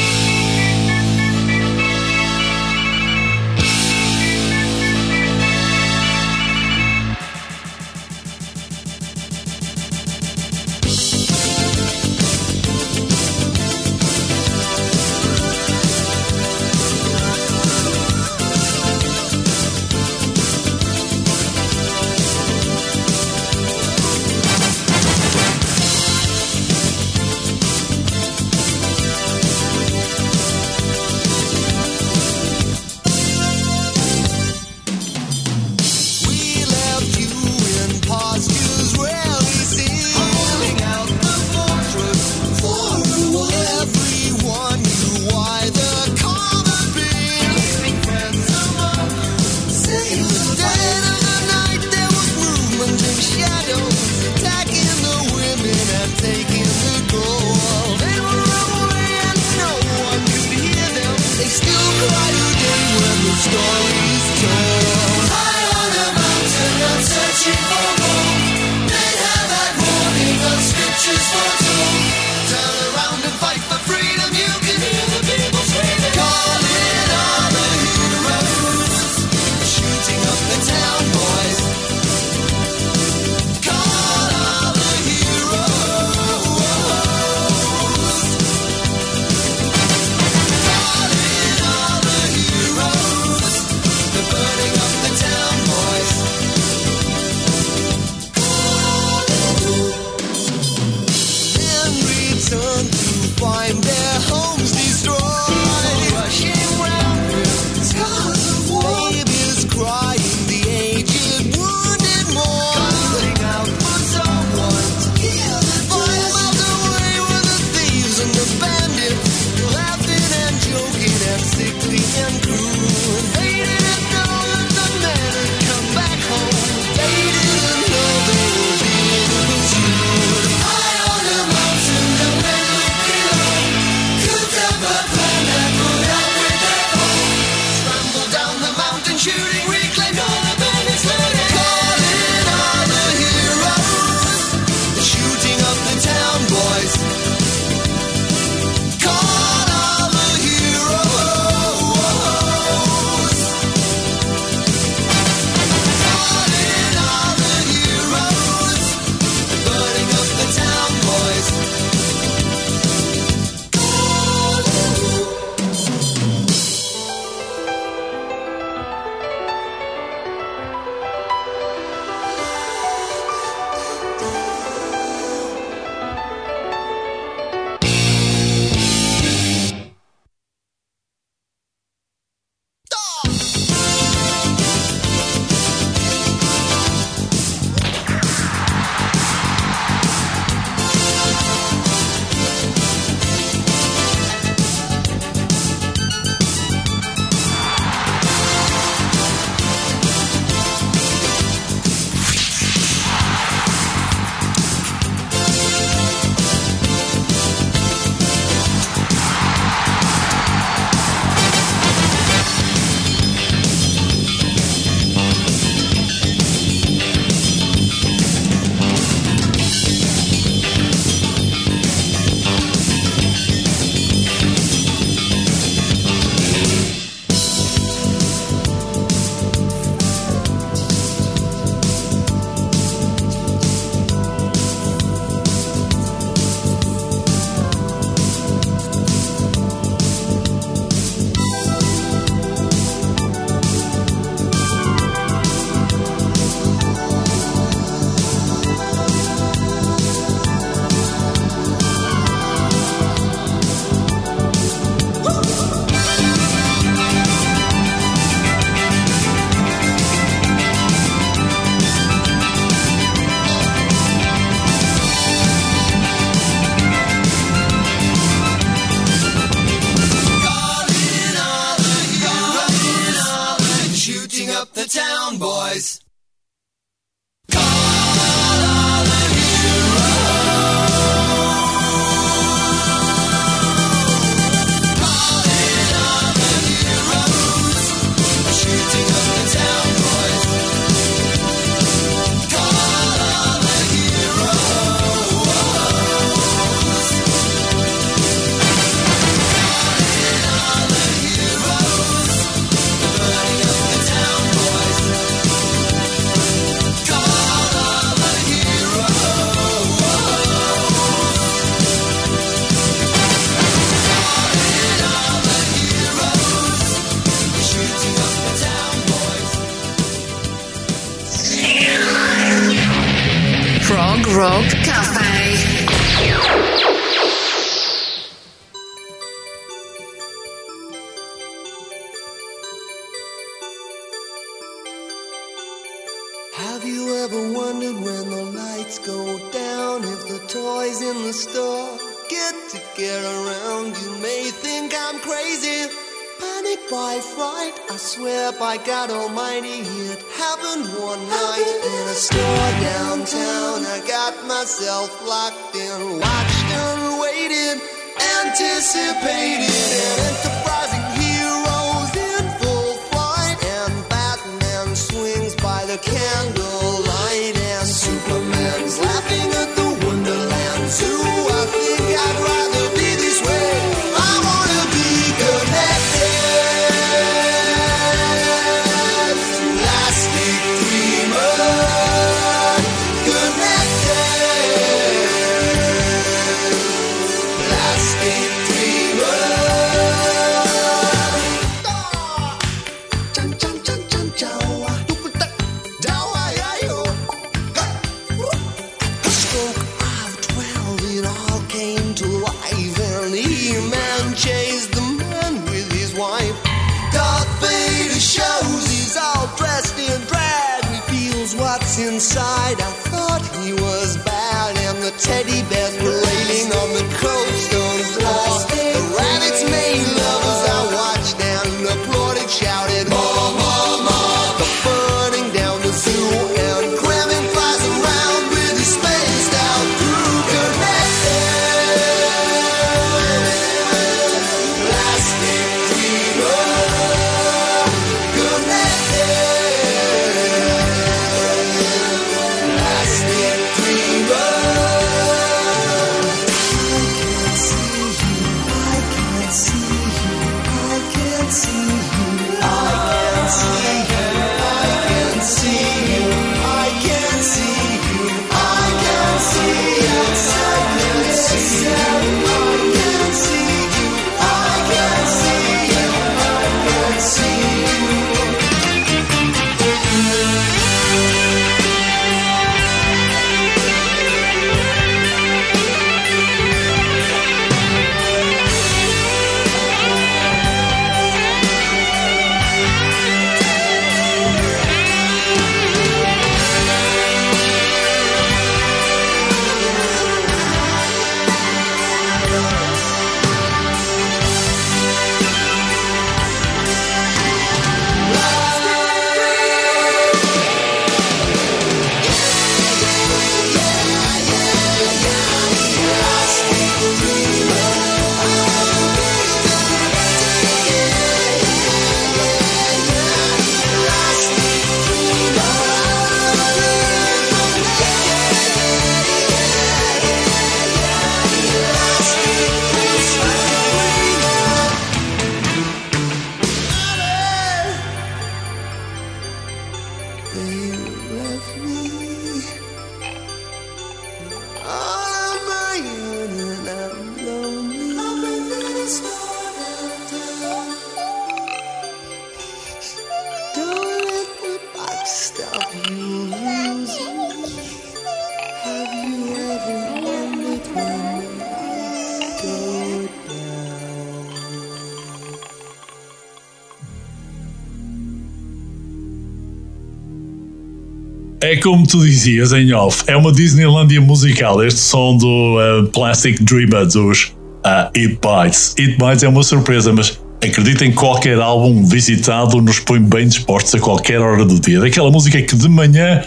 Como tu dizias em off, é uma Disneylandia musical. Este som do uh, Plastic Dreamer dos uh, It Bites. It Bites é uma surpresa, mas acreditem, qualquer álbum visitado nos põe bem dispostos a qualquer hora do dia. Daquela música que de manhã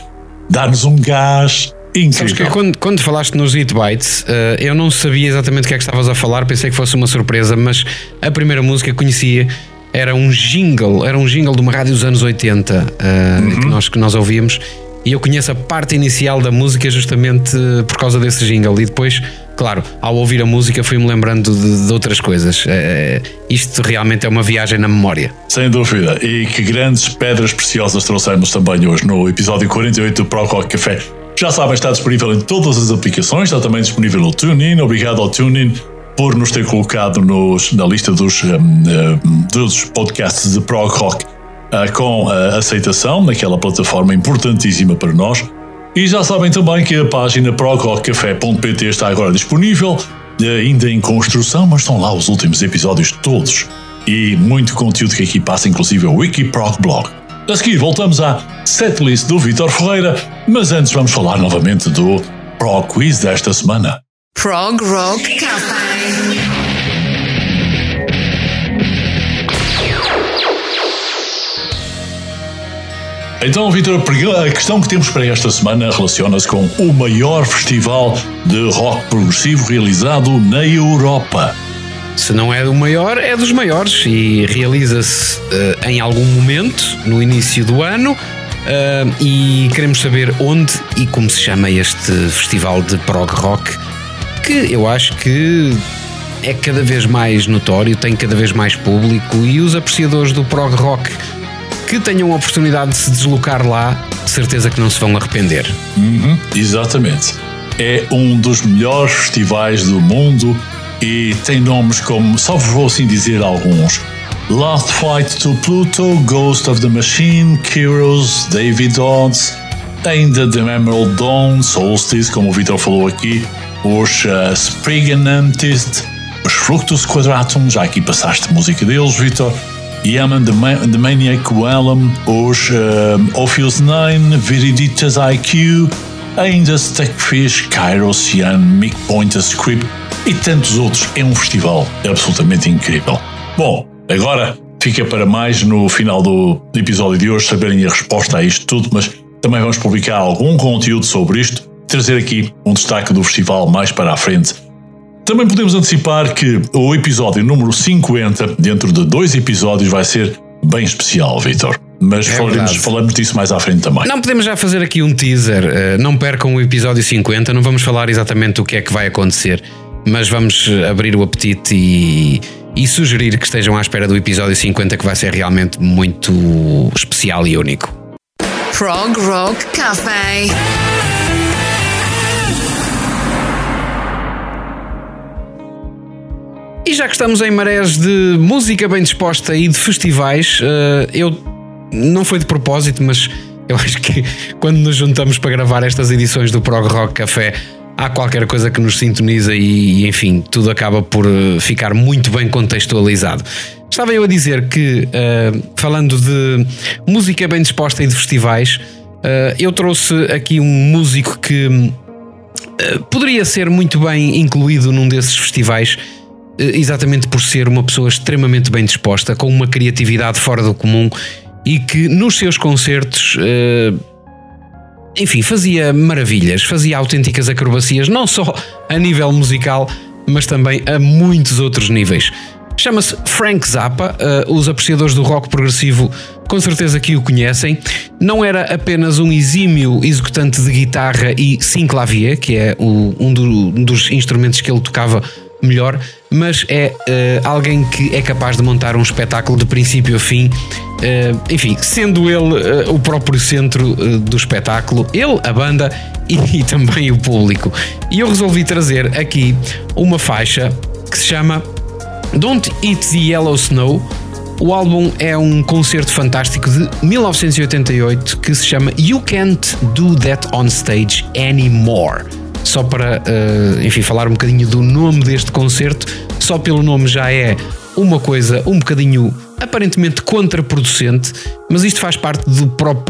dá-nos um gás Sabes que incrível. quando, quando falaste nos Hit Bites, eh, eu não sabia exatamente o que é que estavas a falar, pensei que fosse uma surpresa, mas a primeira música que conhecia era um jingle, era um jingle de uma rádio dos anos 80 eh, que, nós, que nós ouvíamos. E eu conheço a parte inicial da música justamente por causa desse jingle. E depois, claro, ao ouvir a música fui-me lembrando de, de outras coisas. Eh, isto realmente é uma viagem na memória. Sem dúvida. E que grandes pedras preciosas trouxemos também hoje no episódio 48 do Prococ Café. Já sabem, está disponível em todas as aplicações, está também disponível no TuneIn. Obrigado ao TuneIn por nos ter colocado nos- na lista dos, hum, hum, dos podcasts de prog rock com a aceitação naquela plataforma importantíssima para nós. E já sabem também que a página progrockcafé.pt está agora disponível, ainda em construção, mas estão lá os últimos episódios todos. E muito conteúdo que aqui passa, inclusive o Wikiprog Blog. A seguir voltamos à setlist do Vitor Ferreira, mas antes vamos falar novamente do Prog Quiz desta semana. Prog Rock Café. Então, Vitor, a questão que temos para esta semana relaciona-se com o maior festival de rock progressivo realizado na Europa. Se não é o maior, é dos maiores e realiza-se uh, em algum momento no início do ano. Uh, e queremos saber onde e como se chama este festival de prog rock que eu acho que é cada vez mais notório, tem cada vez mais público e os apreciadores do prog rock que tenham a oportunidade de se deslocar lá, de certeza que não se vão arrepender. Uhum, exatamente. É um dos melhores festivais do mundo e tem nomes como, só vou assim dizer alguns: Last Fight to Pluto, Ghost of the Machine, Kyros, David Odds, ainda The Emerald Dawn, Solstice, como o Vitor falou aqui, os uh, Spriganantist, os Fructus Quadratum, já aqui passaste música deles, Vitor. Yaman, the, Ma the Maniac Wellum, os uh, Ophius 9, Viriditas IQ, ainda Stackfish, Kairos, Yan, Mick Pointer Script e tantos outros. É um festival absolutamente incrível. Bom, agora fica para mais no final do episódio de hoje saberem a resposta a isto tudo, mas também vamos publicar algum conteúdo sobre isto, trazer aqui um destaque do festival mais para a frente também podemos antecipar que o episódio número 50, dentro de dois episódios, vai ser bem especial, Vitor. Mas é falaremos, falamos disso mais à frente também. Não podemos já fazer aqui um teaser. Uh, não percam o episódio 50, não vamos falar exatamente o que é que vai acontecer, mas vamos eh, abrir o apetite e, e sugerir que estejam à espera do episódio 50, que vai ser realmente muito especial e único. Prog Rock Café. E já que estamos em marés de música bem disposta e de festivais, eh, eu não foi de propósito, mas eu acho que quando nos juntamos para gravar estas edições do Prog Rock Café, há qualquer coisa que nos sintoniza e, enfim, tudo acaba por eh, ficar muito bem contextualizado. Estava eu a dizer que, eh, falando de música bem disposta e de festivais, eu trouxe aqui um músico que poderia ser muito bem incluído num desses festivais exatamente por ser uma pessoa extremamente bem disposta, com uma criatividade fora do comum e que nos seus concertos, eh, enfim, fazia maravilhas, fazia autênticas acrobacias, não só a nível musical, mas também a muitos outros níveis. Chama-se Frank Zappa, uh, os apreciadores do rock progressivo com certeza que o conhecem. Não era apenas um exímio executante de guitarra e sim clavier, que é o, um, do, um dos instrumentos que ele tocava melhor, mas é uh, alguém que é capaz de montar um espetáculo de princípio a fim. Uh, enfim, sendo ele uh, o próprio centro do espetáculo, ele, a banda e, e também o público. E eu resolvi trazer aqui uma faixa que se chama Don't Eat the Yellow Snow. O álbum é um concerto fantástico de 1988 que se chama You Can't Do That on Stage Anymore só para, uh, enfim, falar um bocadinho do nome deste concerto, só pelo nome já é uma coisa um bocadinho aparentemente contraproducente, mas isto faz parte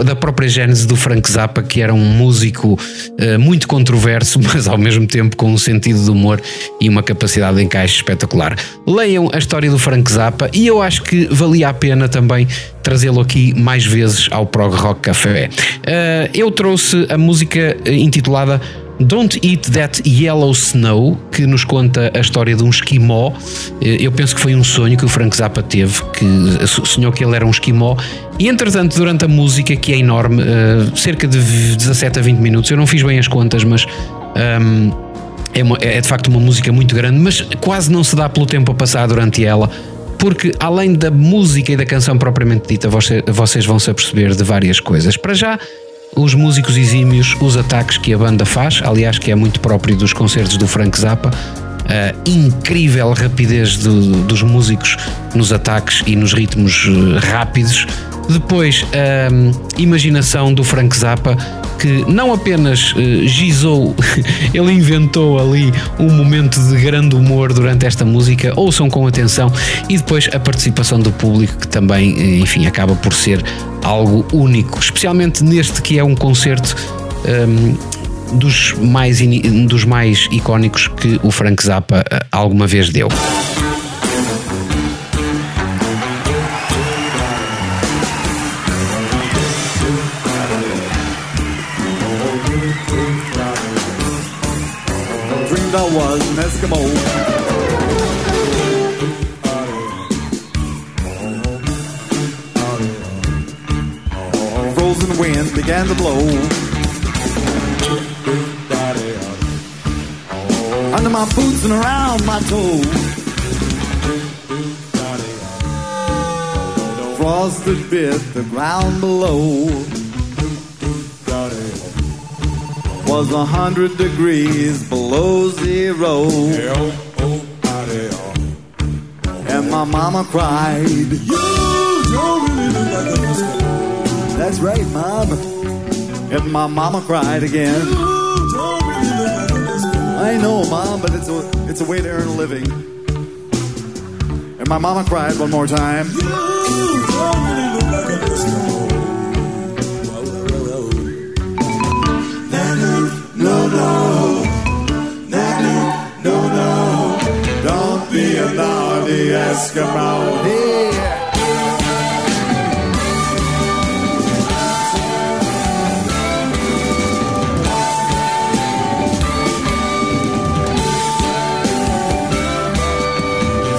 da própria gênese do Frank Zappa, que era um músico uh, muito controverso, mas ao mesmo tempo com um sentido de humor e uma capacidade de encaixe espetacular. Leiam a história do Frank Zappa e eu acho que valia a pena também trazê-lo aqui mais vezes ao Prog Rock Café. Uh, eu trouxe a música intitulada Don't Eat That Yellow Snow, que nos conta a história de um esquimó. Eh, eu penso que foi um sonho que o Frank Zappa teve, que sonhou que ele era um esquimó. E entretanto, durante a música, que é enorme, uh, cerca de 17 a 20 minutos, eu não fiz bem as contas, mas. Um, é, uma, é de facto uma música muito grande, mas quase não se dá pelo tempo a passar durante ela porque além da música e da canção propriamente dita, vocês vão se aperceber de várias coisas. Para já, os músicos exímios, os ataques que a banda faz, aliás, que é muito próprio dos concertos do Frank Zappa. A incrível rapidez do, dos músicos nos ataques e nos ritmos eh, rápidos. Depois, a imaginação do Frank Zappa que não apenas eh, gizou, ele inventou ali um momento de grande humor durante esta música, ouçam com atenção, e depois a participação do público, que também, eh, enfim, acaba por ser algo único, especialmente neste que é um concerto. ehm, dos mais, dos mais icónicos que o Frank Zappa eh, alguma vez deu. Eskimo. Frozen winds began to blow. Under my boots and around my toes. Frosted bit the ground below. Was a hundred degrees below zero. And my mama cried. You don't really look like. That's right, mom. And my mama cried again. I know, mom, but it's a it's a way to earn a living. And my mama cried one more time. No, no, no, no. Don't be a naughty Eskimo.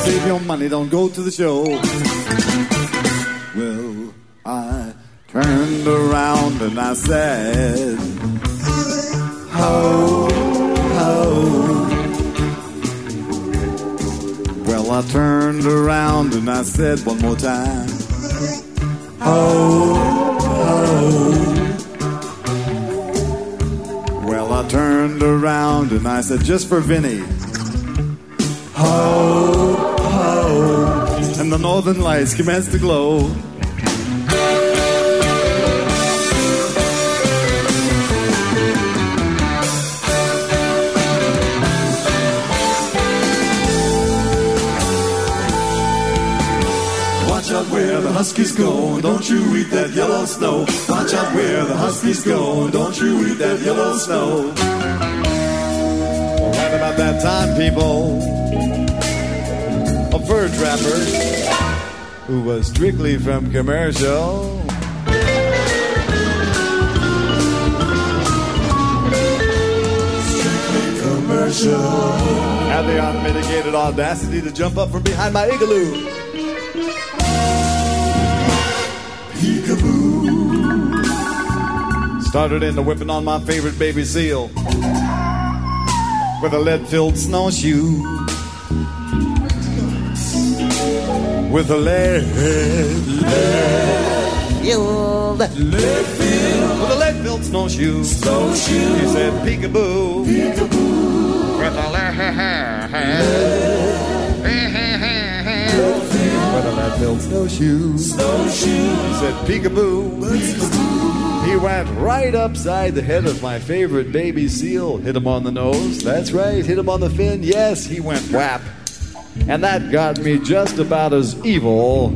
Save your money, don't go to the show. Well, I turned around and I said, Ho, ho. Well, I turned around and I said one more time, Ho, ho. Well, I turned around and I said, just for Vinny, Ho, ho. And the northern lights commenced to glow. Huskies go, don't you eat that yellow snow. Watch out where the huskies go, don't you eat that yellow snow. Well, right about that time, people, a fur trapper who was strictly from commercial. Strictly commercial. Had the unmitigated audacity to jump up from behind my igloo. Peekaboo. Started into whipping on my favorite baby seal with a lead filled snowshoe. With a lead, lead filled, lead filled, with a lead filled snowshoe. Snowshoe. He said peekaboo. Peekaboo. With a lead, with a lead filled snowshoe. Snowshoe. He said peekaboo. He went right upside the head of my favorite baby seal. Hit him on the nose. That's right. Hit him on the fin. Yes, he went whap. And that got me just about as evil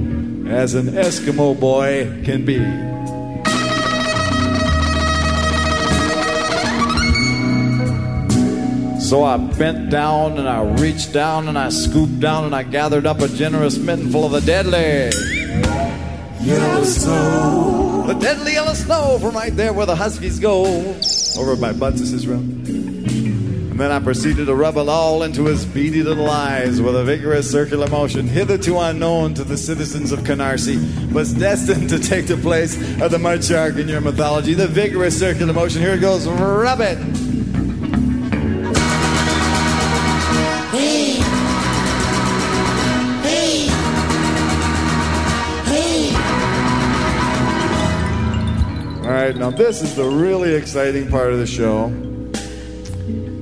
as an Eskimo boy can be. So I bent down and I reached down and I scooped down and I gathered up a generous mittenful of the deadly yellow snow. The deadly yellow snow from right there where the huskies go. Over by Butts' room. And then I proceeded to rub it all into his beady little eyes with a vigorous circular motion hitherto unknown to the citizens of Canarsie, was destined to take the place of the mud shark in your mythology. The vigorous circular motion. Here it goes. Rub it. Right, now this is the really exciting part of the show.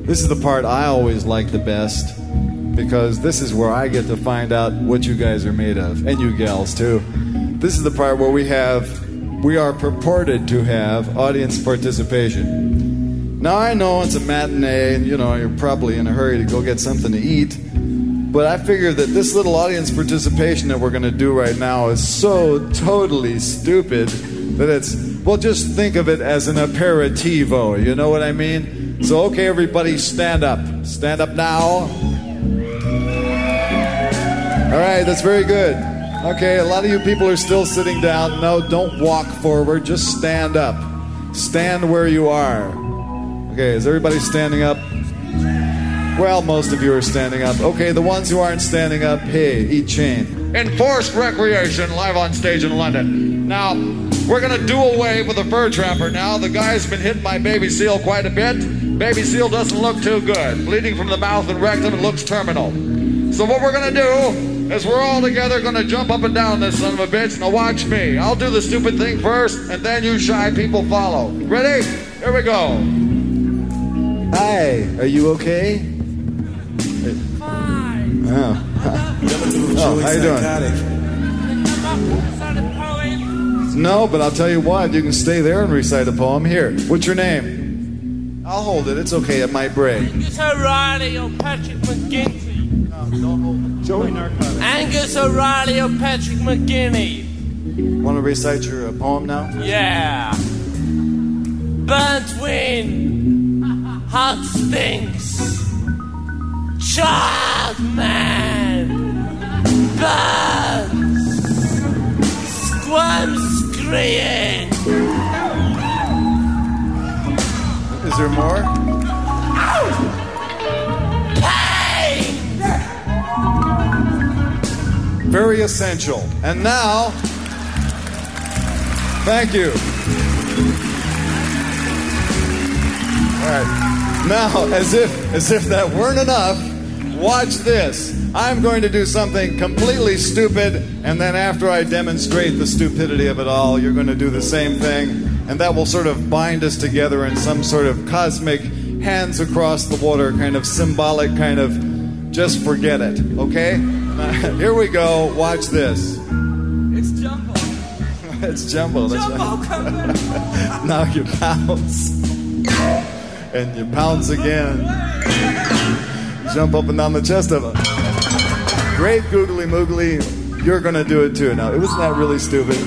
This is the part I always like the best because this is where I get to find out what you guys are made of, and you gals too. This is the part where we have we are purported to have audience participation. Now, I know it's a matinee, and you know, you're probably in a hurry to go get something to eat. But I figure that this little audience participation that we're going to do right now is so totally stupid that it's, well, just think of it as an aperitivo. You know what I mean? So, okay, everybody, stand up. Stand up now. All right, that's very good. Okay, a lot of you people are still sitting down. No, don't walk forward, just stand up. Stand where you are. Okay, is everybody standing up? Well, most of you are standing up. Okay, the ones who aren't standing up, hey, eat chain. Enforced recreation live on stage in London. Now, we're gonna do away with the fur trapper now. The guy's been hit by baby seal quite a bit. Baby seal doesn't look too good. Bleeding from the mouth and rectum and looks terminal. So what we're gonna do is we're all together gonna jump up and down this son of a bitch. Now watch me. I'll do the stupid thing first, and then you shy people follow. Ready? Here we go. Hi, are you okay? Fine. Oh. Oh, how you doing? No, but I'll tell you what, you can stay there and recite a poem. Here, what's your name? I'll hold it. It's okay. It might break. Angus O'Reilly or Patrick McGinty. Joey Angus O'Reilly or Patrick McGinney. Want to recite your uh, poem now? Yeah. Burnt wind. Hot stinks. Child man. Squirm screaming. Is there more? Pain. Very essential. And now, thank you. All right. Now, as if as if that weren't enough, watch this. I'm going to do something completely stupid, and then after I demonstrate the stupidity of it all, you're going to do the same thing, and that will sort of bind us together in some sort of cosmic hands across the water kind of symbolic kind of just forget it, okay? Here we go. Watch this. It's Jumbo. it's Jumbo. That's Jumbo, right. come now you pounce. And you pounce again. Jump up and down the chest of it. Great googly moogly. You're gonna do it too. Now, it wasn't that really stupid?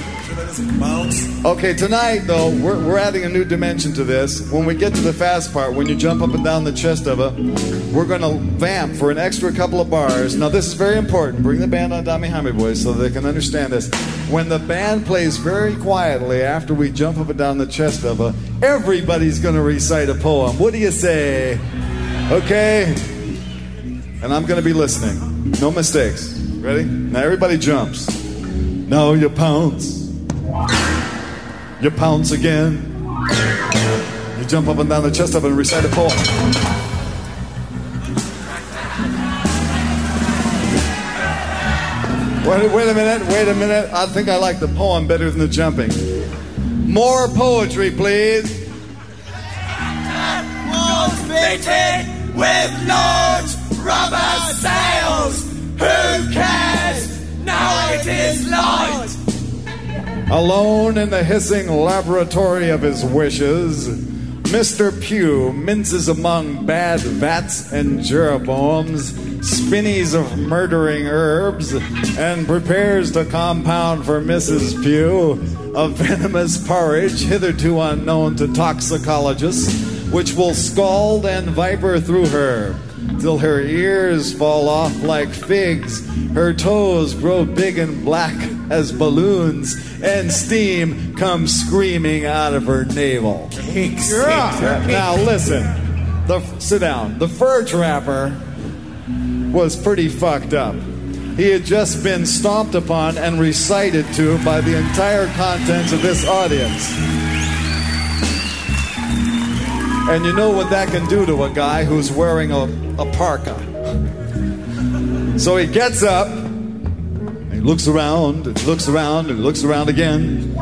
Okay, tonight though, we're, we're adding a new dimension to this. When we get to the fast part, when you jump up and down the chest of it, we're gonna vamp for an extra couple of bars. Now, this is very important. Bring the band on Dami Hammy Boys so they can understand this. When the band plays very quietly after we jump up and down the chest of it, everybody's gonna recite a poem. What do you say? Okay? And I'm gonna be listening. No mistakes. Ready? Now everybody jumps. Now you pounce. You pounce again. You jump up and down the chest it and recite a poem. Wait, wait a minute, wait a minute. I think I like the poem better than the jumping. More poetry, please. Fitted with large rubber sails. Who cares? Now it is light. Alone in the hissing laboratory of his wishes, Mr. Pugh minces among bad vats and jeroboams, spinneys of murdering herbs, and prepares to compound for Mrs. Pugh a venomous porridge hitherto unknown to toxicologists, which will scald and viper through her till her ears fall off like figs, her toes grow big and black as balloons, and steam comes screaming out of her navel. Now listen, the sit down. The fur trapper was pretty fucked up. He had just been stomped upon and recited to by the entire contents of this audience. And you know what that can do to a guy who's wearing a, a parka. So he gets up, he looks around, and looks around, and looks around again.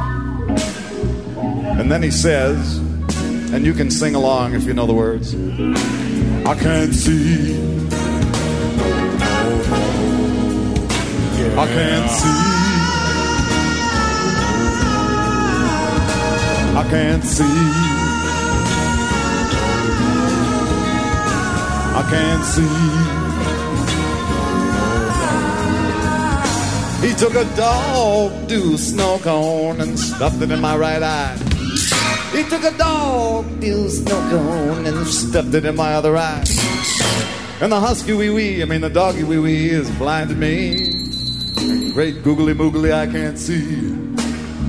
And then he says, and you can sing along if you know the words I can't see. I can't see. I can't see. I can't see. He took a dog to snow cone and stuffed it in my right eye. He took a dog to snow cone and stuffed it in my other eye. And the husky wee wee, I mean the doggy wee wee, is blinded me. Great googly moogly, I can't see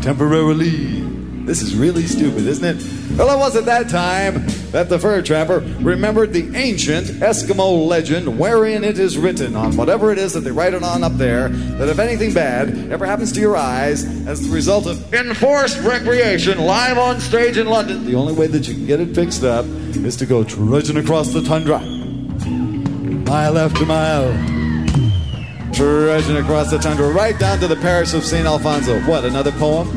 temporarily. This is really stupid, isn't it? Well, it was at that time that the fur trapper remembered the ancient Eskimo legend wherein it is written on whatever it is that they write it on up there that if anything bad ever happens to your eyes as the result of enforced recreation live on stage in London, the only way that you can get it fixed up is to go trudging across the tundra. Mile after mile. Trudging across the tundra right down to the parish of St. Alfonso. What, another poem?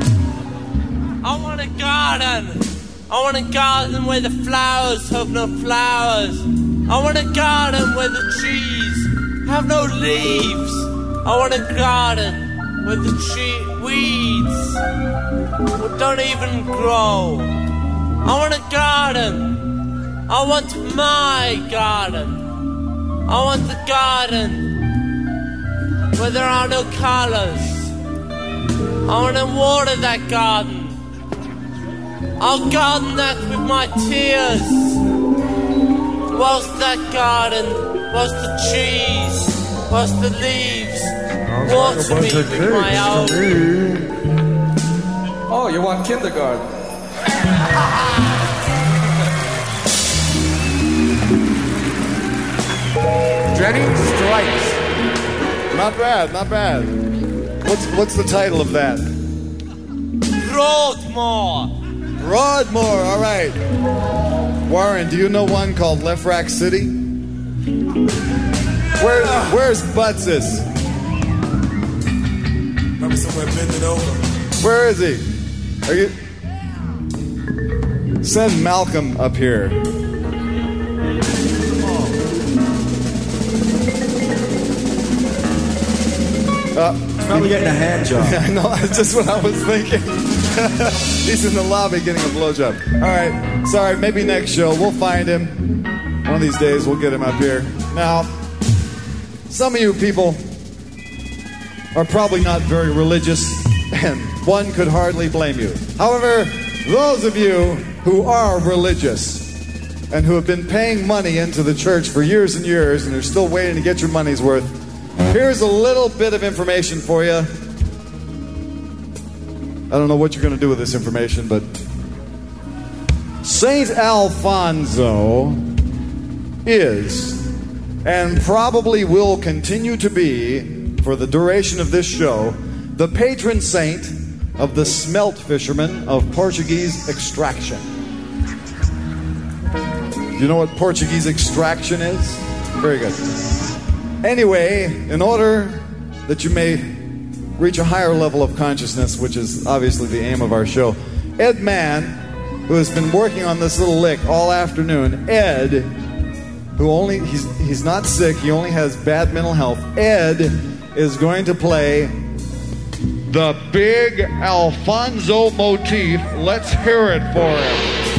I want a garden. I want a garden where the flowers have no flowers. I want a garden where the trees have no leaves. I want a garden where the tree weeds don't even grow. I want a garden. I want my garden. I want the garden where there are no colors. I want to water that garden. I'll garden that with my tears. Whilst that garden, whilst the trees, whilst the leaves water me with my own. Oh, you want kindergarten? Jenny Strikes. Not bad, not bad. What's what's the title of that? Broadmoor. Broadmoor, all right. Warren, do you know one called Left Rack City? Where, where's Butsis? Probably somewhere bending over. Where is he? Are you? Send Malcolm up here. Uh, Probably getting a hand job. Yeah, I know. That's just what I was thinking. He's in the lobby getting a blowjob. All right. Sorry. Maybe next show we'll find him. One of these days we'll get him up here. Now, some of you people are probably not very religious, and one could hardly blame you. However, those of you who are religious and who have been paying money into the church for years and years and are still waiting to get your money's worth, here's a little bit of information for you. I don't know what you're going to do with this information, but St. Alfonso is and probably will continue to be, for the duration of this show, the patron saint of the smelt fishermen of Portuguese extraction. Do you know what Portuguese extraction is? Very good. Anyway, in order that you may reach a higher level of consciousness, which is obviously the aim of our show, Ed Mann, who has been working on this little lick all afternoon, Ed, who only he's he's not sick, he only has bad mental health. Ed is going to play the big Alfonso motif. Let's hear it for him.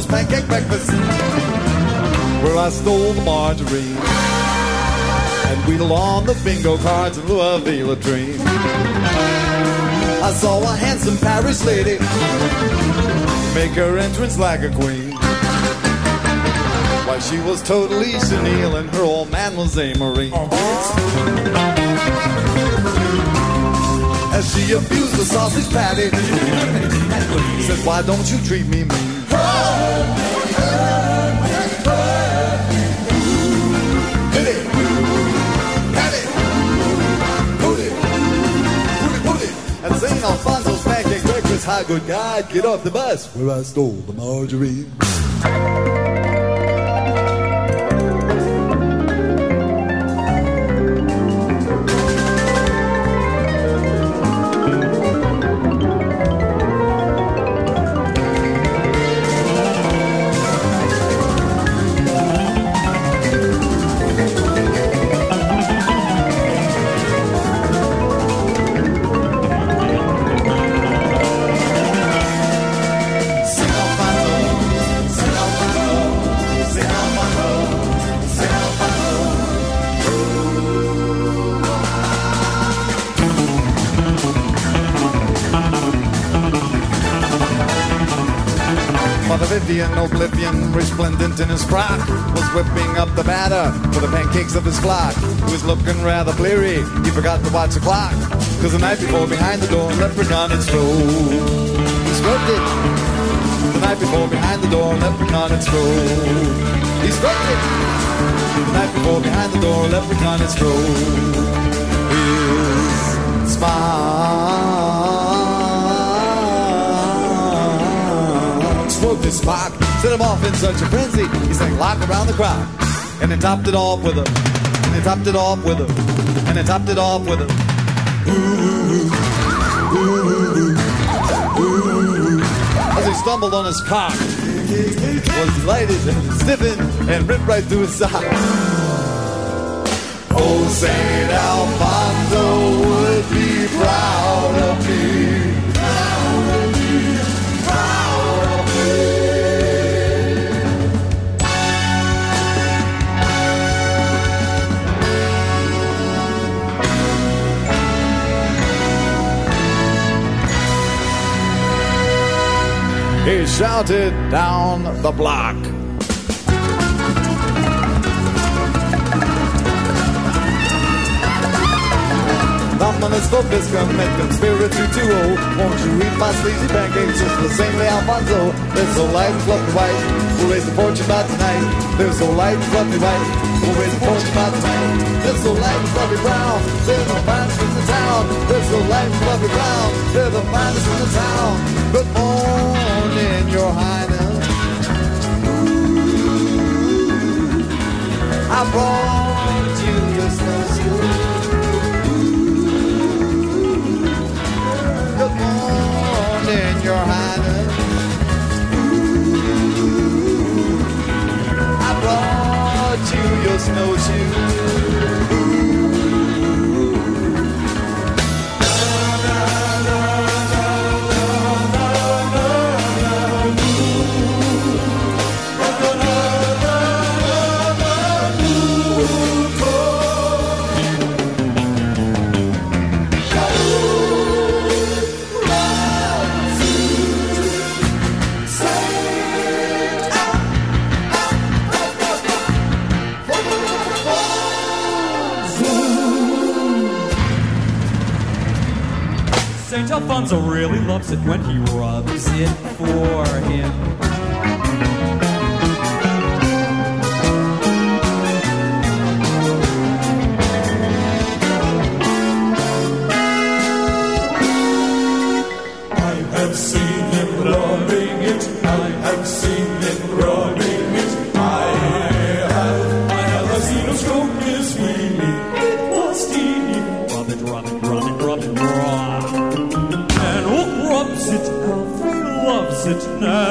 St. Pancake Breakfast, where I stole the margarine and wheedled on the bingo cards in lieu of the. I saw a handsome Paris lady make her entrance like a queen. Why, she was totally senile and her old man was a marine. As she abused the sausage patty, said, Why don't you treat me mean? It. At St. Alfonso's breakfast, hi, good God, get off the bus where I stole the margarine. Vivian, oblivion, resplendent in his frock, was whipping up the batter for the pancakes of his flock. He was looking rather bleary, he forgot to watch the clock. Cause the night before, behind the door, leprechaun had strode. He stroked it. The night before, behind the door, leprechaun had strode. He stroked it. The night before, behind the door, leprechaun had strode. His spark his spark, set him off in such a frenzy. He sang lock around the crowd, and then topped it off with a, and then topped it off with a, and then topped it off with a. As he stumbled on his cock, was delighted and stiffened and ripped right through his sock. Oh, Saint Alfonso would be proud of me. He shouted down the block. Dominus Vopis commit conspiracy to oh Won't you eat my sleazy pancakes just the same way Alfonso They're light fluffy white We'll raise the fortune by tonight? They're light fluffy white We'll raise the fortune by tonight? They're light fluffy brown They're the finest in the town. They're light fluffy brown They're the finest in the town Your highness. I brought you Good morning, your highness. I brought you your snowshoes. Alfonso really loves it when he rubs it for him. It. Nanook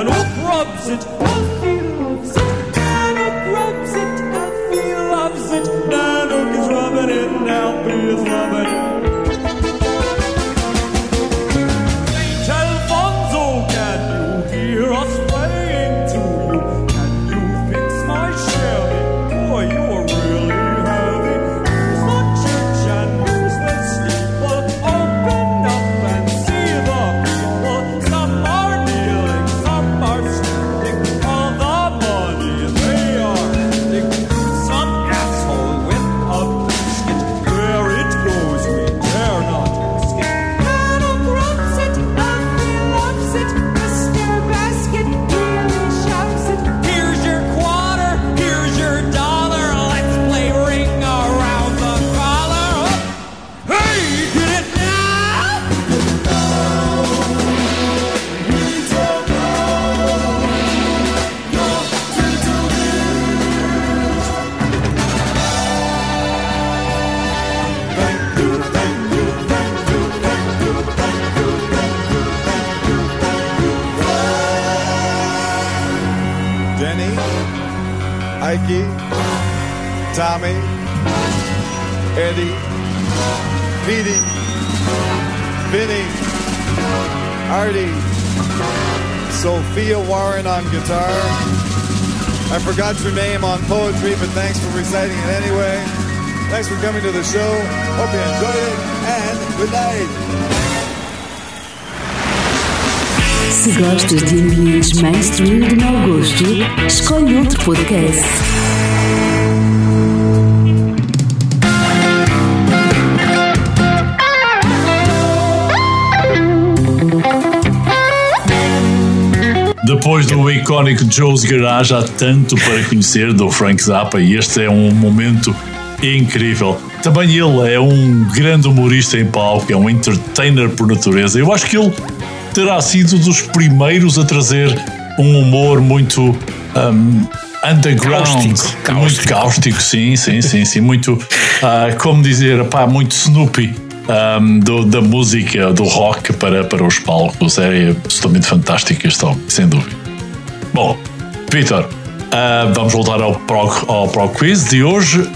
show. Hope you enjoyed it, and good night. Se gostas de ambientes mainstream de mau gosto, escolhe outro podcast. Depois do icónico Joe's Garage, há tanto para conhecer do Frank Zappa e este é um momento incrível. Também ele é um grande humorista em palco, é um entertainer por natureza. Eu acho que ele terá sido dos primeiros a trazer um humor muito um, underground, Cáustico, muito cáustico, sim, sim, sim, sim, muito, ah, como dizer, pá, muito Snoopy. um, do- da música, do rock para, para os palcos é absolutamente fantástico este homem, sem dúvida. Bom, Vitor, ah, vamos voltar ao prog, ao prog quiz de hoje.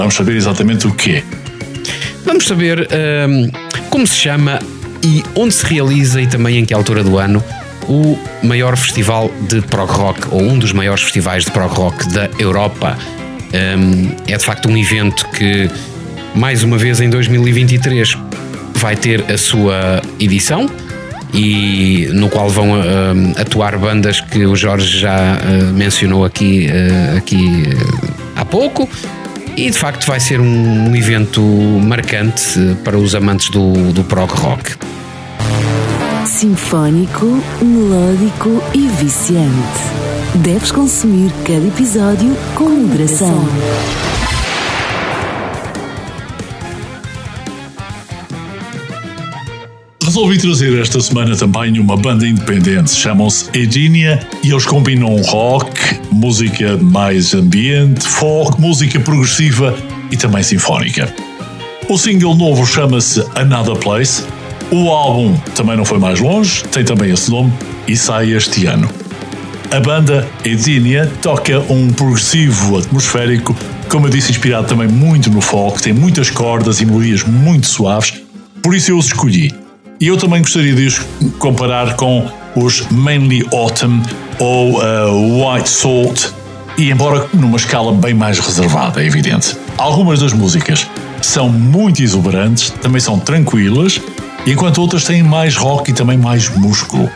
Vamos saber exatamente o quê. Vamos saber hum, como se chama e onde se realiza e também em que altura do ano o maior festival de prog rock ou um dos maiores festivais de prog rock da Europa. Hum, é de facto um evento que mais uma vez em 2023 vai ter a sua edição e no qual vão hum, atuar bandas que o Jorge já hum, mencionou aqui, hum, aqui hum, há pouco. E de facto vai ser um evento marcante eh, para os amantes do, do prog rock. Sinfónico, melódico e viciante. Deves consumir cada episódio com moderação. Resolvi trazer esta semana também uma banda independente, chamam-se Edínia e eles combinam rock, música mais ambiente, folk, música progressiva e também sinfónica. O single novo chama-se Another Place. O álbum também não foi mais longe, tem também esse nome e sai este ano. A banda Edínia toca um progressivo atmosférico, como eu disse, inspirado também muito no folk, tem muitas cordas e melodias muito suaves, por isso eu os escolhi. E eu também gostaria de os comparar com os Mainly Autumn ou uh, White Salt, e embora numa escala bem mais reservada, é evidente. Algumas das músicas são muito exuberantes, também são tranquilas, enquanto outras têm mais rock e também mais músculo.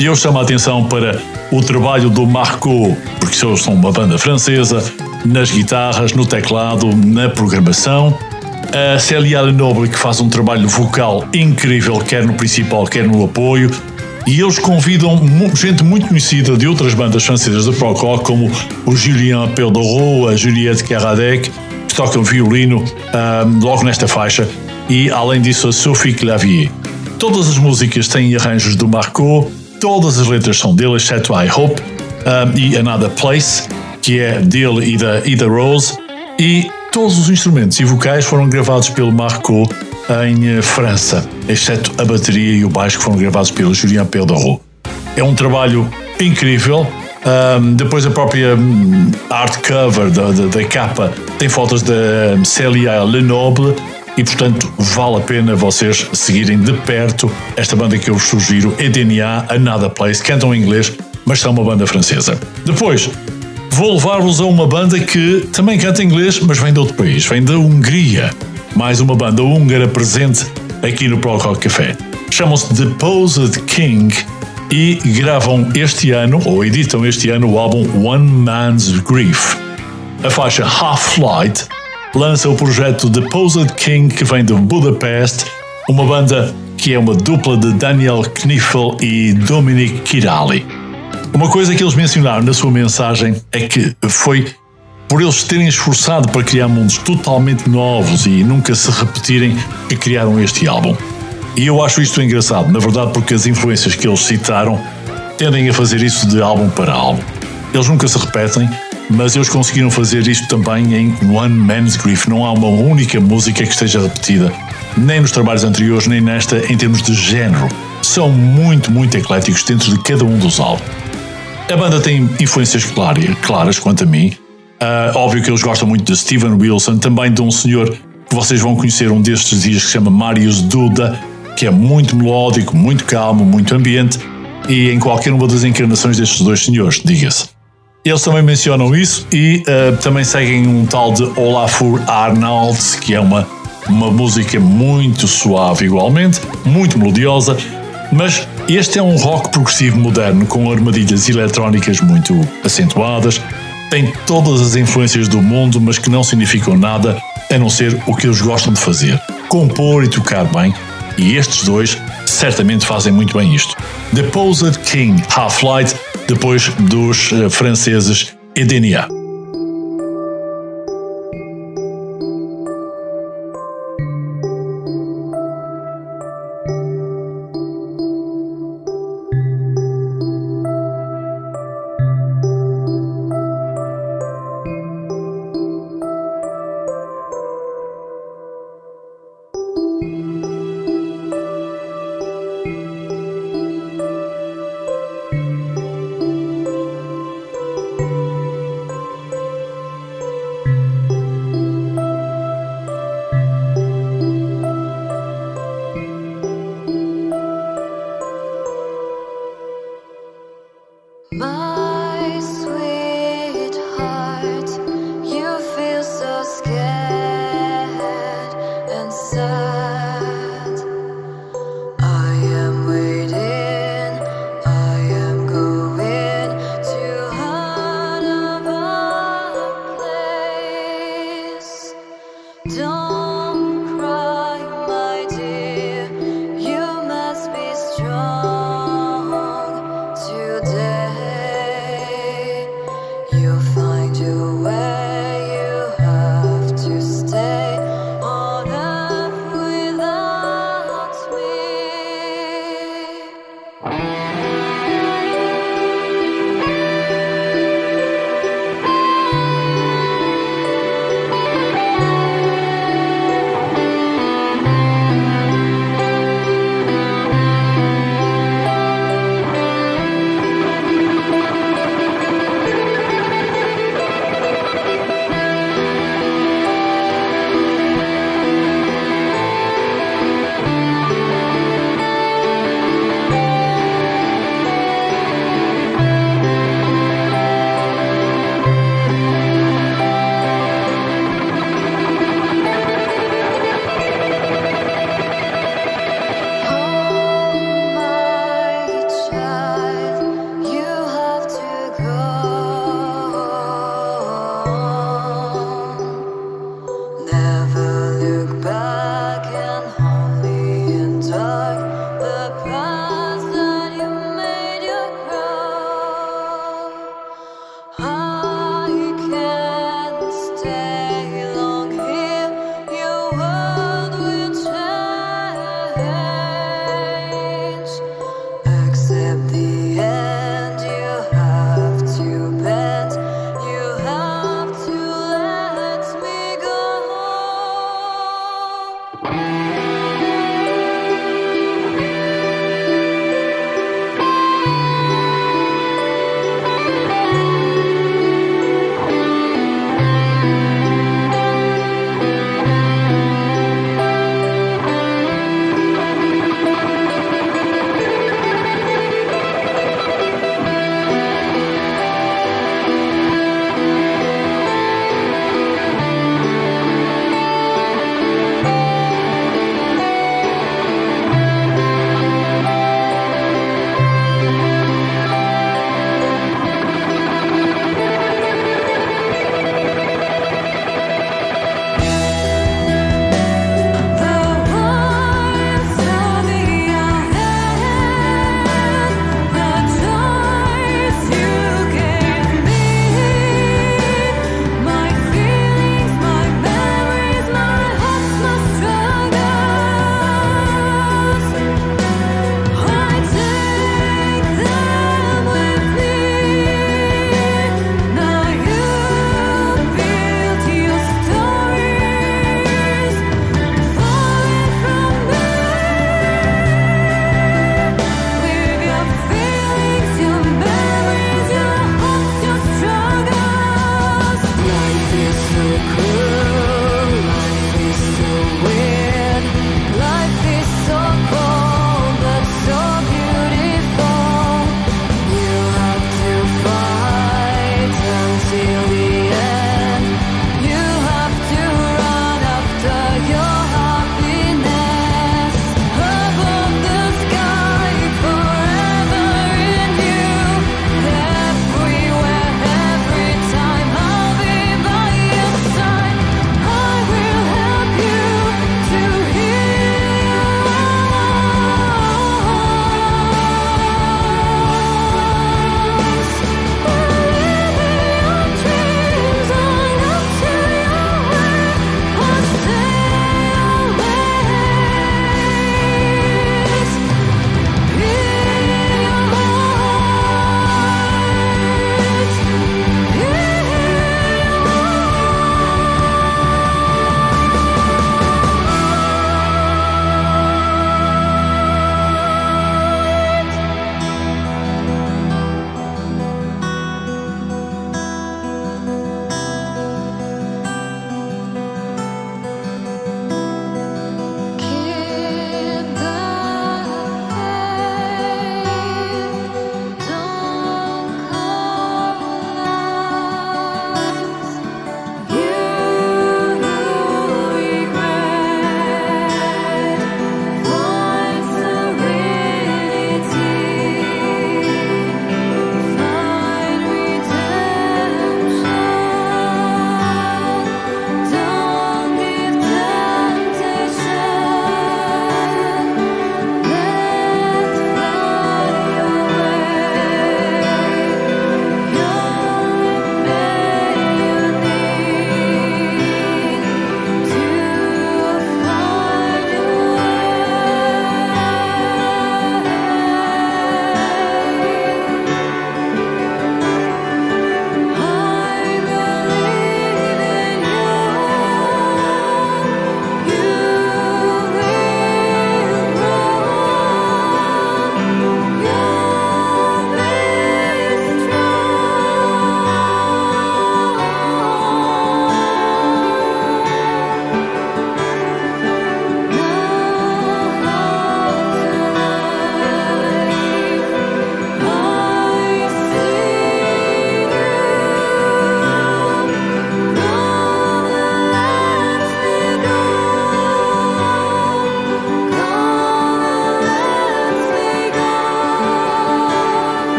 E eu chamo a atenção para o trabalho do Marco, porque eles são uma banda francesa, nas guitarras, no teclado, na programação. A Célia Lenoble, que faz um trabalho vocal incrível, quer no principal, quer no apoio. E eles convidam gente muito conhecida de outras bandas francesas de prog rock, como o Julien Pellereau, a Juliette Caradec, que tocam violino ah, logo nesta faixa, e além disso a Sophie Clavier. Todas as músicas têm arranjos do Marco, todas as letras são dele, exceto I Hope um, e Another Place, que é dele e da, e da Rose, e todos os instrumentos e vocais foram gravados pelo Marco em eh, França, exceto a bateria e o baixo que foram gravados pelo Julien Pellereau. É um trabalho incrível. Um, depois a própria hum, art cover da, da, da capa tem fotos da hum, Célia Lenoble e portanto vale a pena vocês seguirem de perto esta banda que eu vos sugiro, EDNA Another Place, cantam em inglês, mas são uma banda francesa. Depois vou levar-vos a uma banda que também canta inglês, mas vem de outro país, vem da Hungria. Mais uma banda húngara presente aqui no Rock Café. Chamam-se The Posed King e gravam este ano, ou editam este ano, o álbum One Man's Grief. A faixa Half Flight lança o projeto The Posed King, que vem de Budapest, uma banda que é uma dupla de Daniel Kniffel e Dominic Kirali. Uma coisa que eles mencionaram na sua mensagem é que foi por eles terem esforçado para criar mundos totalmente novos e nunca se repetirem que criaram este álbum. E eu acho isto engraçado, na verdade, porque as influências que eles citaram tendem a fazer isso de álbum para álbum. Eles nunca se repetem, mas eles conseguiram fazer isto também em One Man's Grief. Não há uma única música que esteja repetida, nem nos trabalhos anteriores, nem nesta, em termos de género. São muito, muito ecléticos dentro de cada um dos álbuns. A banda tem influências claras, claras quanto a mim. Ah, óbvio que eles gostam muito de Steven Wilson, também de um senhor que vocês vão conhecer um destes dias que se chama Marius Duda, que é muito melódico, muito calmo, muito ambiente, e em qualquer uma das encarnações destes dois senhores, diga-se. Eles também mencionam isso e ah, também seguem um tal de Olafur Arnalds, que é uma, uma música muito suave igualmente, muito melodiosa. Mas este é um rock progressivo moderno com armadilhas eletrónicas muito acentuadas, tem todas as influências do mundo, mas que não significam nada a não ser o que eles gostam de fazer: compor e tocar bem. E estes dois certamente fazem muito bem isto. The Posed King Half-Light, depois dos eh, franceses Edenia.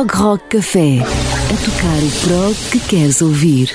Prog Rock Café. A tocar o prog que queres ouvir.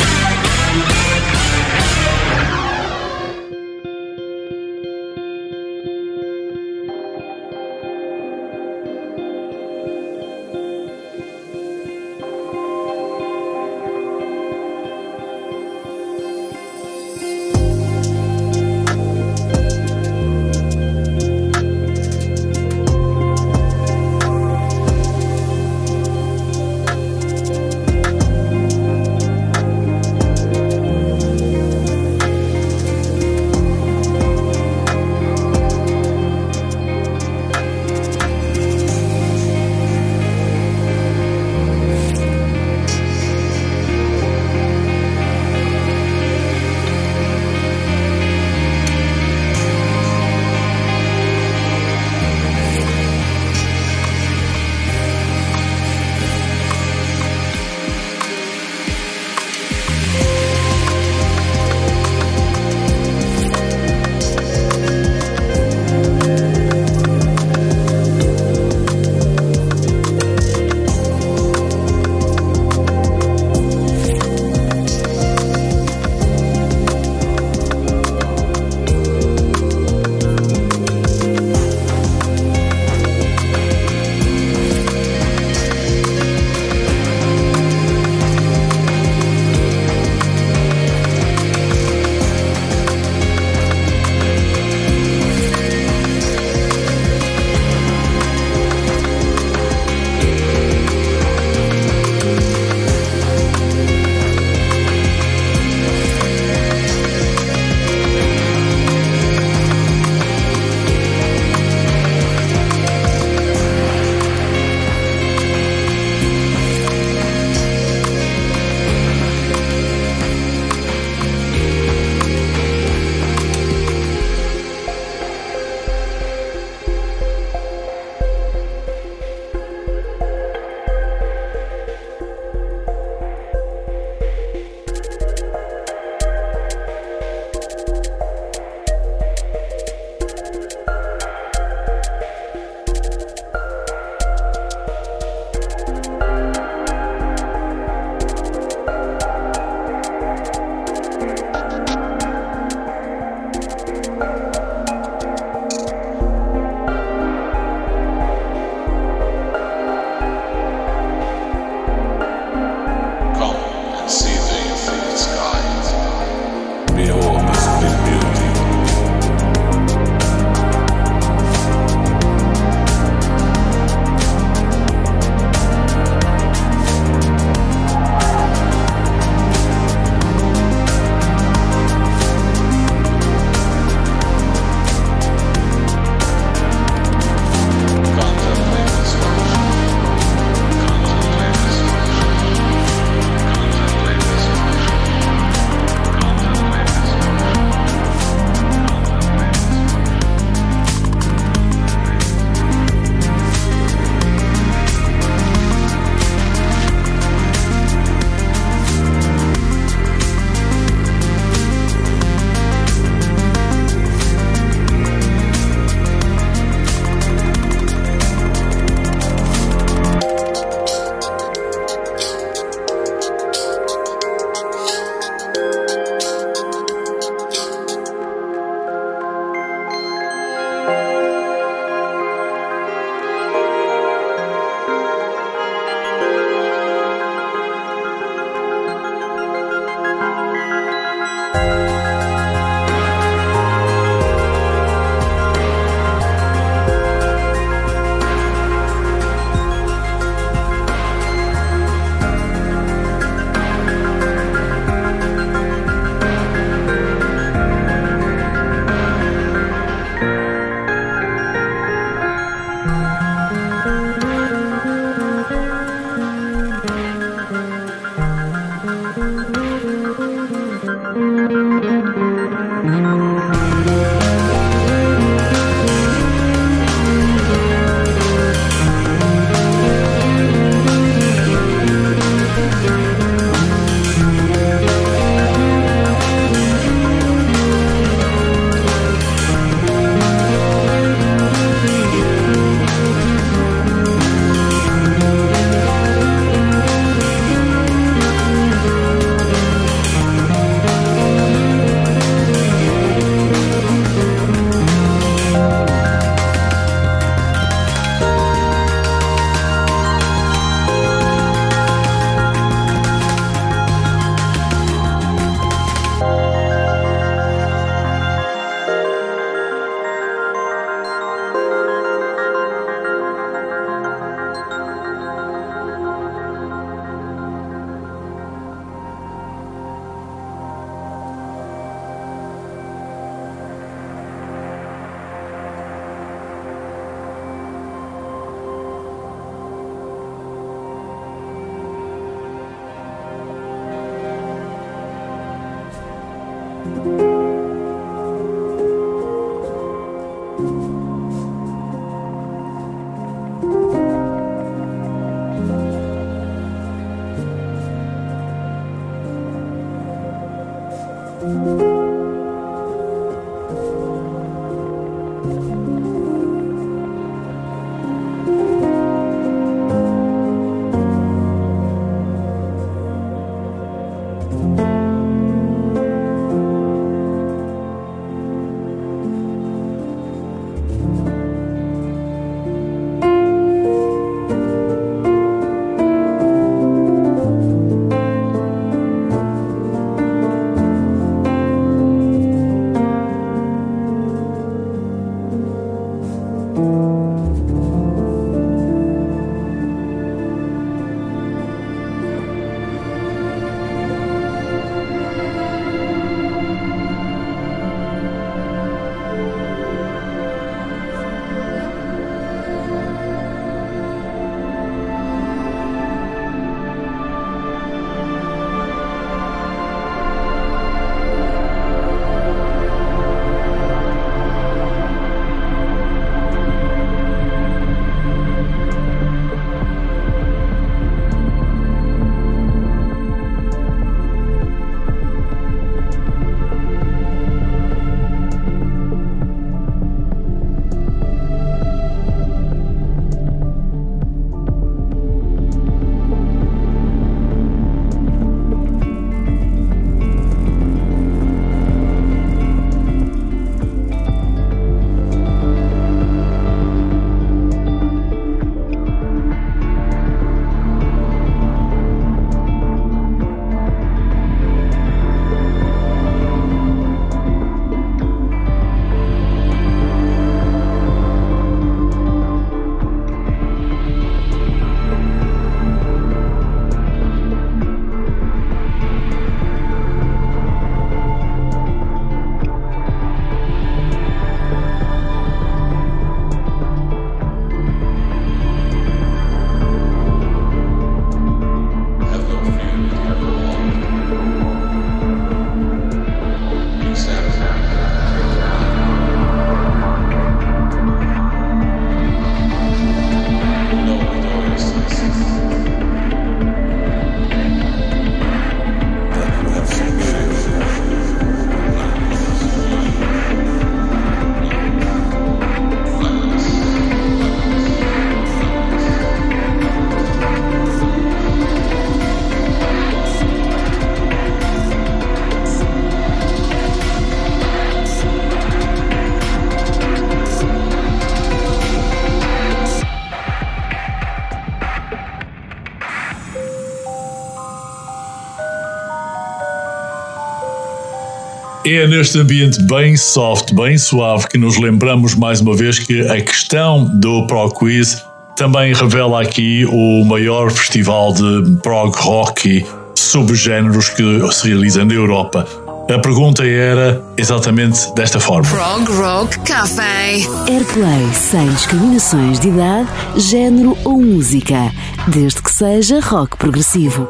É neste ambiente bem soft, bem suave, que nos lembramos mais uma vez que a questão do Pro Quiz também revela aqui o maior festival de prog rock e subgéneros que se realiza na Europa. A pergunta era exatamente desta forma. Prog Rock Café. Airplay sem discriminações de idade, género ou música, desde que seja rock progressivo.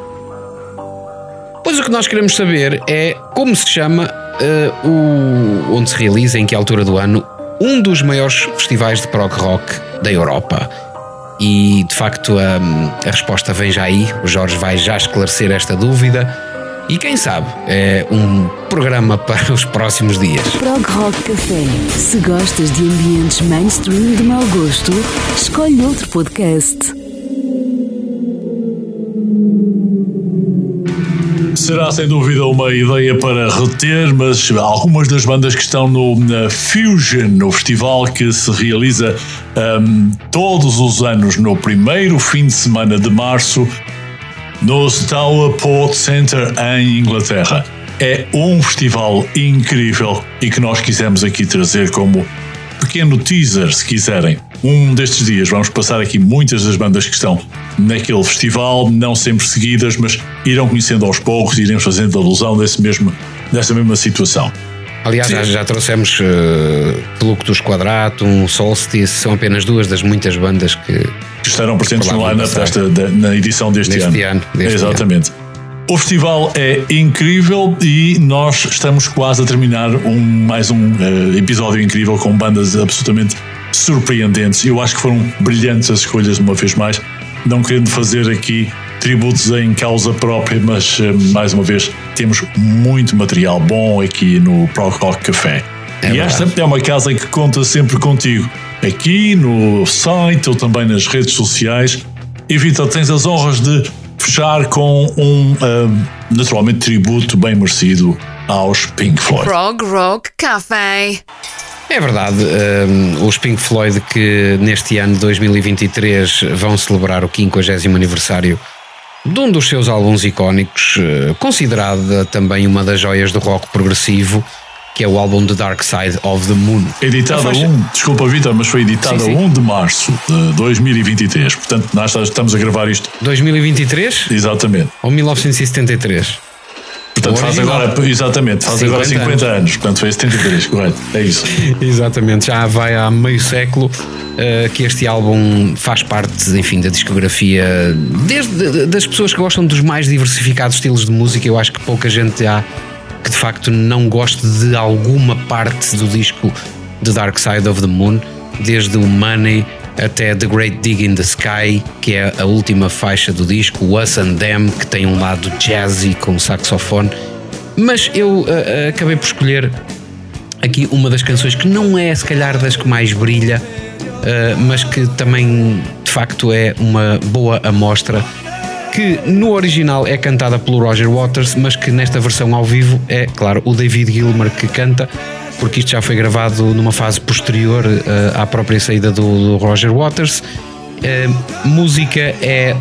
Pois o que nós queremos saber é como se chama eh, o, onde se realiza, em que altura do ano, um dos maiores festivais de prog rock da Europa. E de facto a, a resposta vem já aí, o Jorge vai já esclarecer esta dúvida. E quem sabe, é um programa para os próximos dias. Prog Rock Café. Se gostas de ambientes mainstream de mau gosto, escolhe outro podcast. Será sem dúvida uma ideia para reter, mas algumas das bandas que estão no Fusion, no festival que se realiza um, todos os anos no primeiro fim de semana de março no Stour Port Center em Inglaterra. É um festival incrível e que nós quisemos aqui trazer como pequeno teaser, se quiserem. Um destes dias vamos passar aqui muitas das bandas que estão naquele festival, não sempre seguidas, mas irão conhecendo aos poucos iremos fazendo alusão desse mesmo, dessa mesma situação. Aliás, já, já trouxemos uh, Fluctus Quadratum, Solstice, são apenas duas das muitas bandas que, que estarão presentes no line-up na edição deste, ano. ano, deste Exatamente. O festival é incrível e nós estamos quase a terminar um, mais um eh, episódio incrível com bandas absolutamente surpreendentes. Eu acho que foram brilhantes as escolhas uma vez mais. Não querendo fazer aqui tributos em causa própria, mas eh, mais uma vez temos muito material bom aqui no Prog Rock Café. e esta é uma casa que conta sempre contigo. Aqui no site ou também nas redes sociais. E Vitor, tens as honras de fechar com um, ah, naturalmente, tributo bem merecido aos Pink Floyd. Prog Rock Café. É verdade, um, os Pink Floyd que neste ano de 2023 vão celebrar o 50 aniversário de um dos seus álbuns icónicos, eh, considerada também uma das joias do rock progressivo, que é o álbum The Dark Side of the Moon. Editado A a faixa- 1, desculpa Vitor, mas foi editado Sim, sim. a 1 de março de 2023. Portanto, nós estamos a gravar isto. 2023? Exatamente. Ou 1973? Portanto, faz agora, exatamente, faz agora 50 50 anos. Portanto, foi 73, correto. É isso. Exatamente, já vai há meio século eh, que este álbum faz parte, enfim, da discografia desde das pessoas que gostam dos mais diversificados estilos de música. Eu acho que pouca gente há que de facto não goste de alguma parte do disco The Dark Side of the Moon, desde o Money até The Great Dig in the Sky, que é a última faixa do disco, Us and Them, que tem um lado jazzy com saxofone. Mas eu eh, acabei por escolher aqui uma das canções que não é se calhar das que mais brilha, eh, mas que também de facto é uma boa amostra. Que no original é cantada pelo Roger Waters, mas que nesta versão ao vivo é, claro, o David Gilmer que canta, porque isto já foi gravado numa fase posterior eh, à própria saída do, do Roger Waters. Eh, música é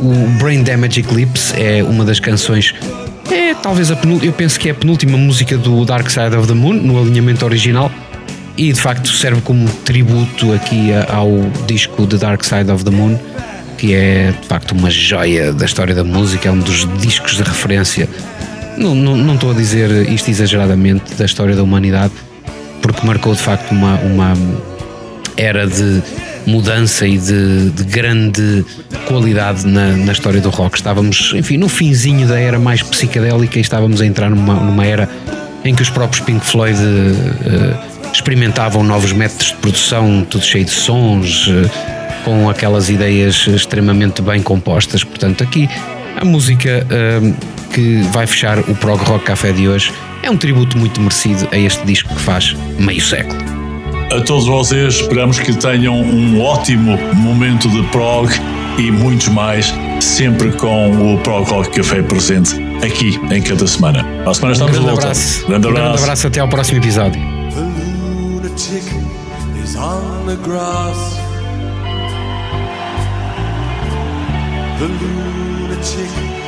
o Brain Damage Eclipse, é uma das canções é talvez a penúltima, eu penso que é a penúltima música do Dark Side of the Moon, no alinhamento original, e de facto serve como tributo aqui a- ao disco The Dark Side of the Moon, que é de facto uma joia da história da música, é um dos discos de referência. Não, não, estou a dizer isto exageradamente da história da humanidade, porque marcou de facto uma, uma era de mudança e de, de grande qualidade na, na história do rock. Estávamos, enfim, no finzinho da era mais psicadélica e estávamos a entrar numa, numa era em que os próprios Pink Floyd eh, experimentavam novos métodos de produção, tudo cheio de sons, eh, com aquelas ideias extremamente bem compostas. Portanto, aqui a música eh, que vai fechar o Prog Rock Café de hoje é um tributo muito merecido a este disco que faz meio século. A todos vocês, esperamos que tenham um ótimo momento de prog e muitos mais, sempre com o Prog Rock Café presente aqui em cada semana. À semana estamos Um de grande volta. abraço. Grande Um grande abraço. abraço, até ao próximo episódio. The lunatic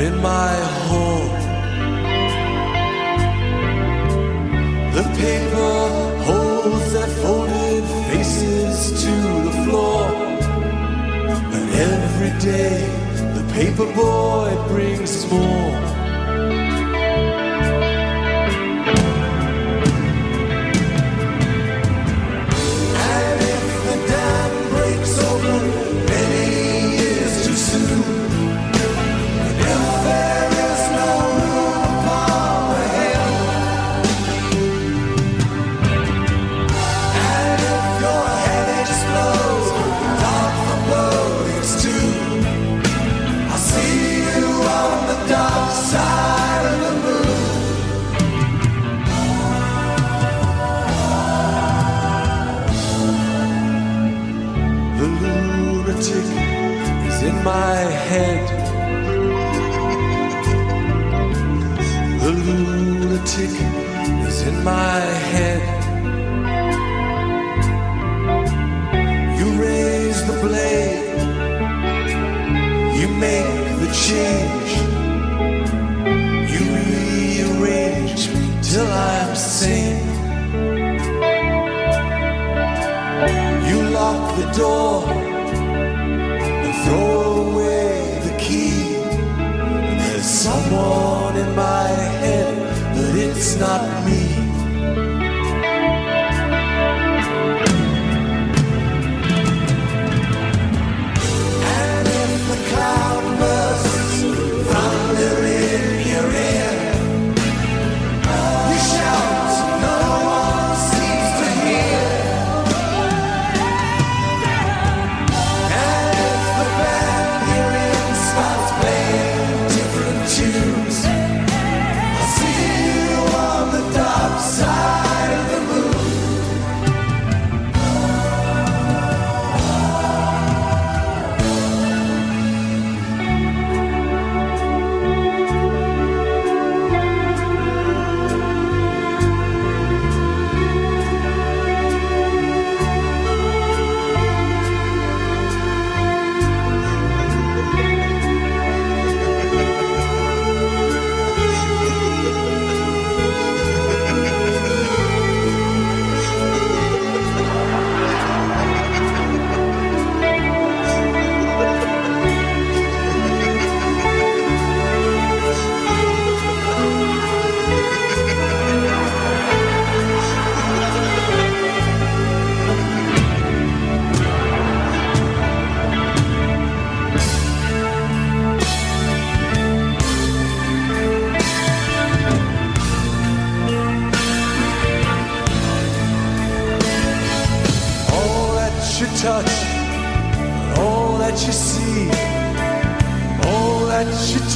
in my home. The paper holds their folded faces to the floor. And every day the paper boy brings more. I'm sane. You lock the door and throw away the key. There's someone in my head, but it's not me.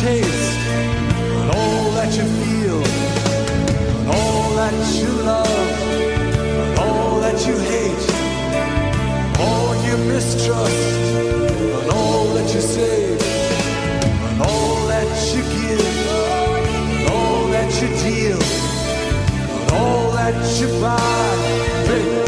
Taste, all that you feel, and all that you love, and all that you hate, all you mistrust, and all that you save, and all that you give, all that you deal, and all that you buy,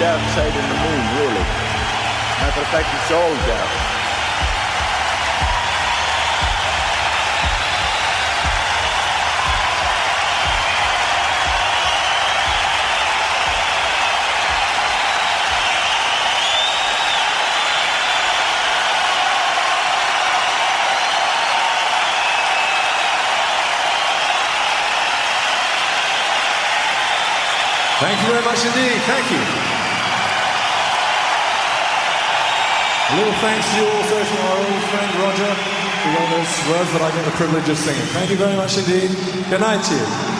The moon, really. Matter of fact, it's all. Thank you very much indeed. Thank you. A little thanks to you also from our old friend Roger for those words that I get the privilege of singing. Thank you very much indeed. Good night to you.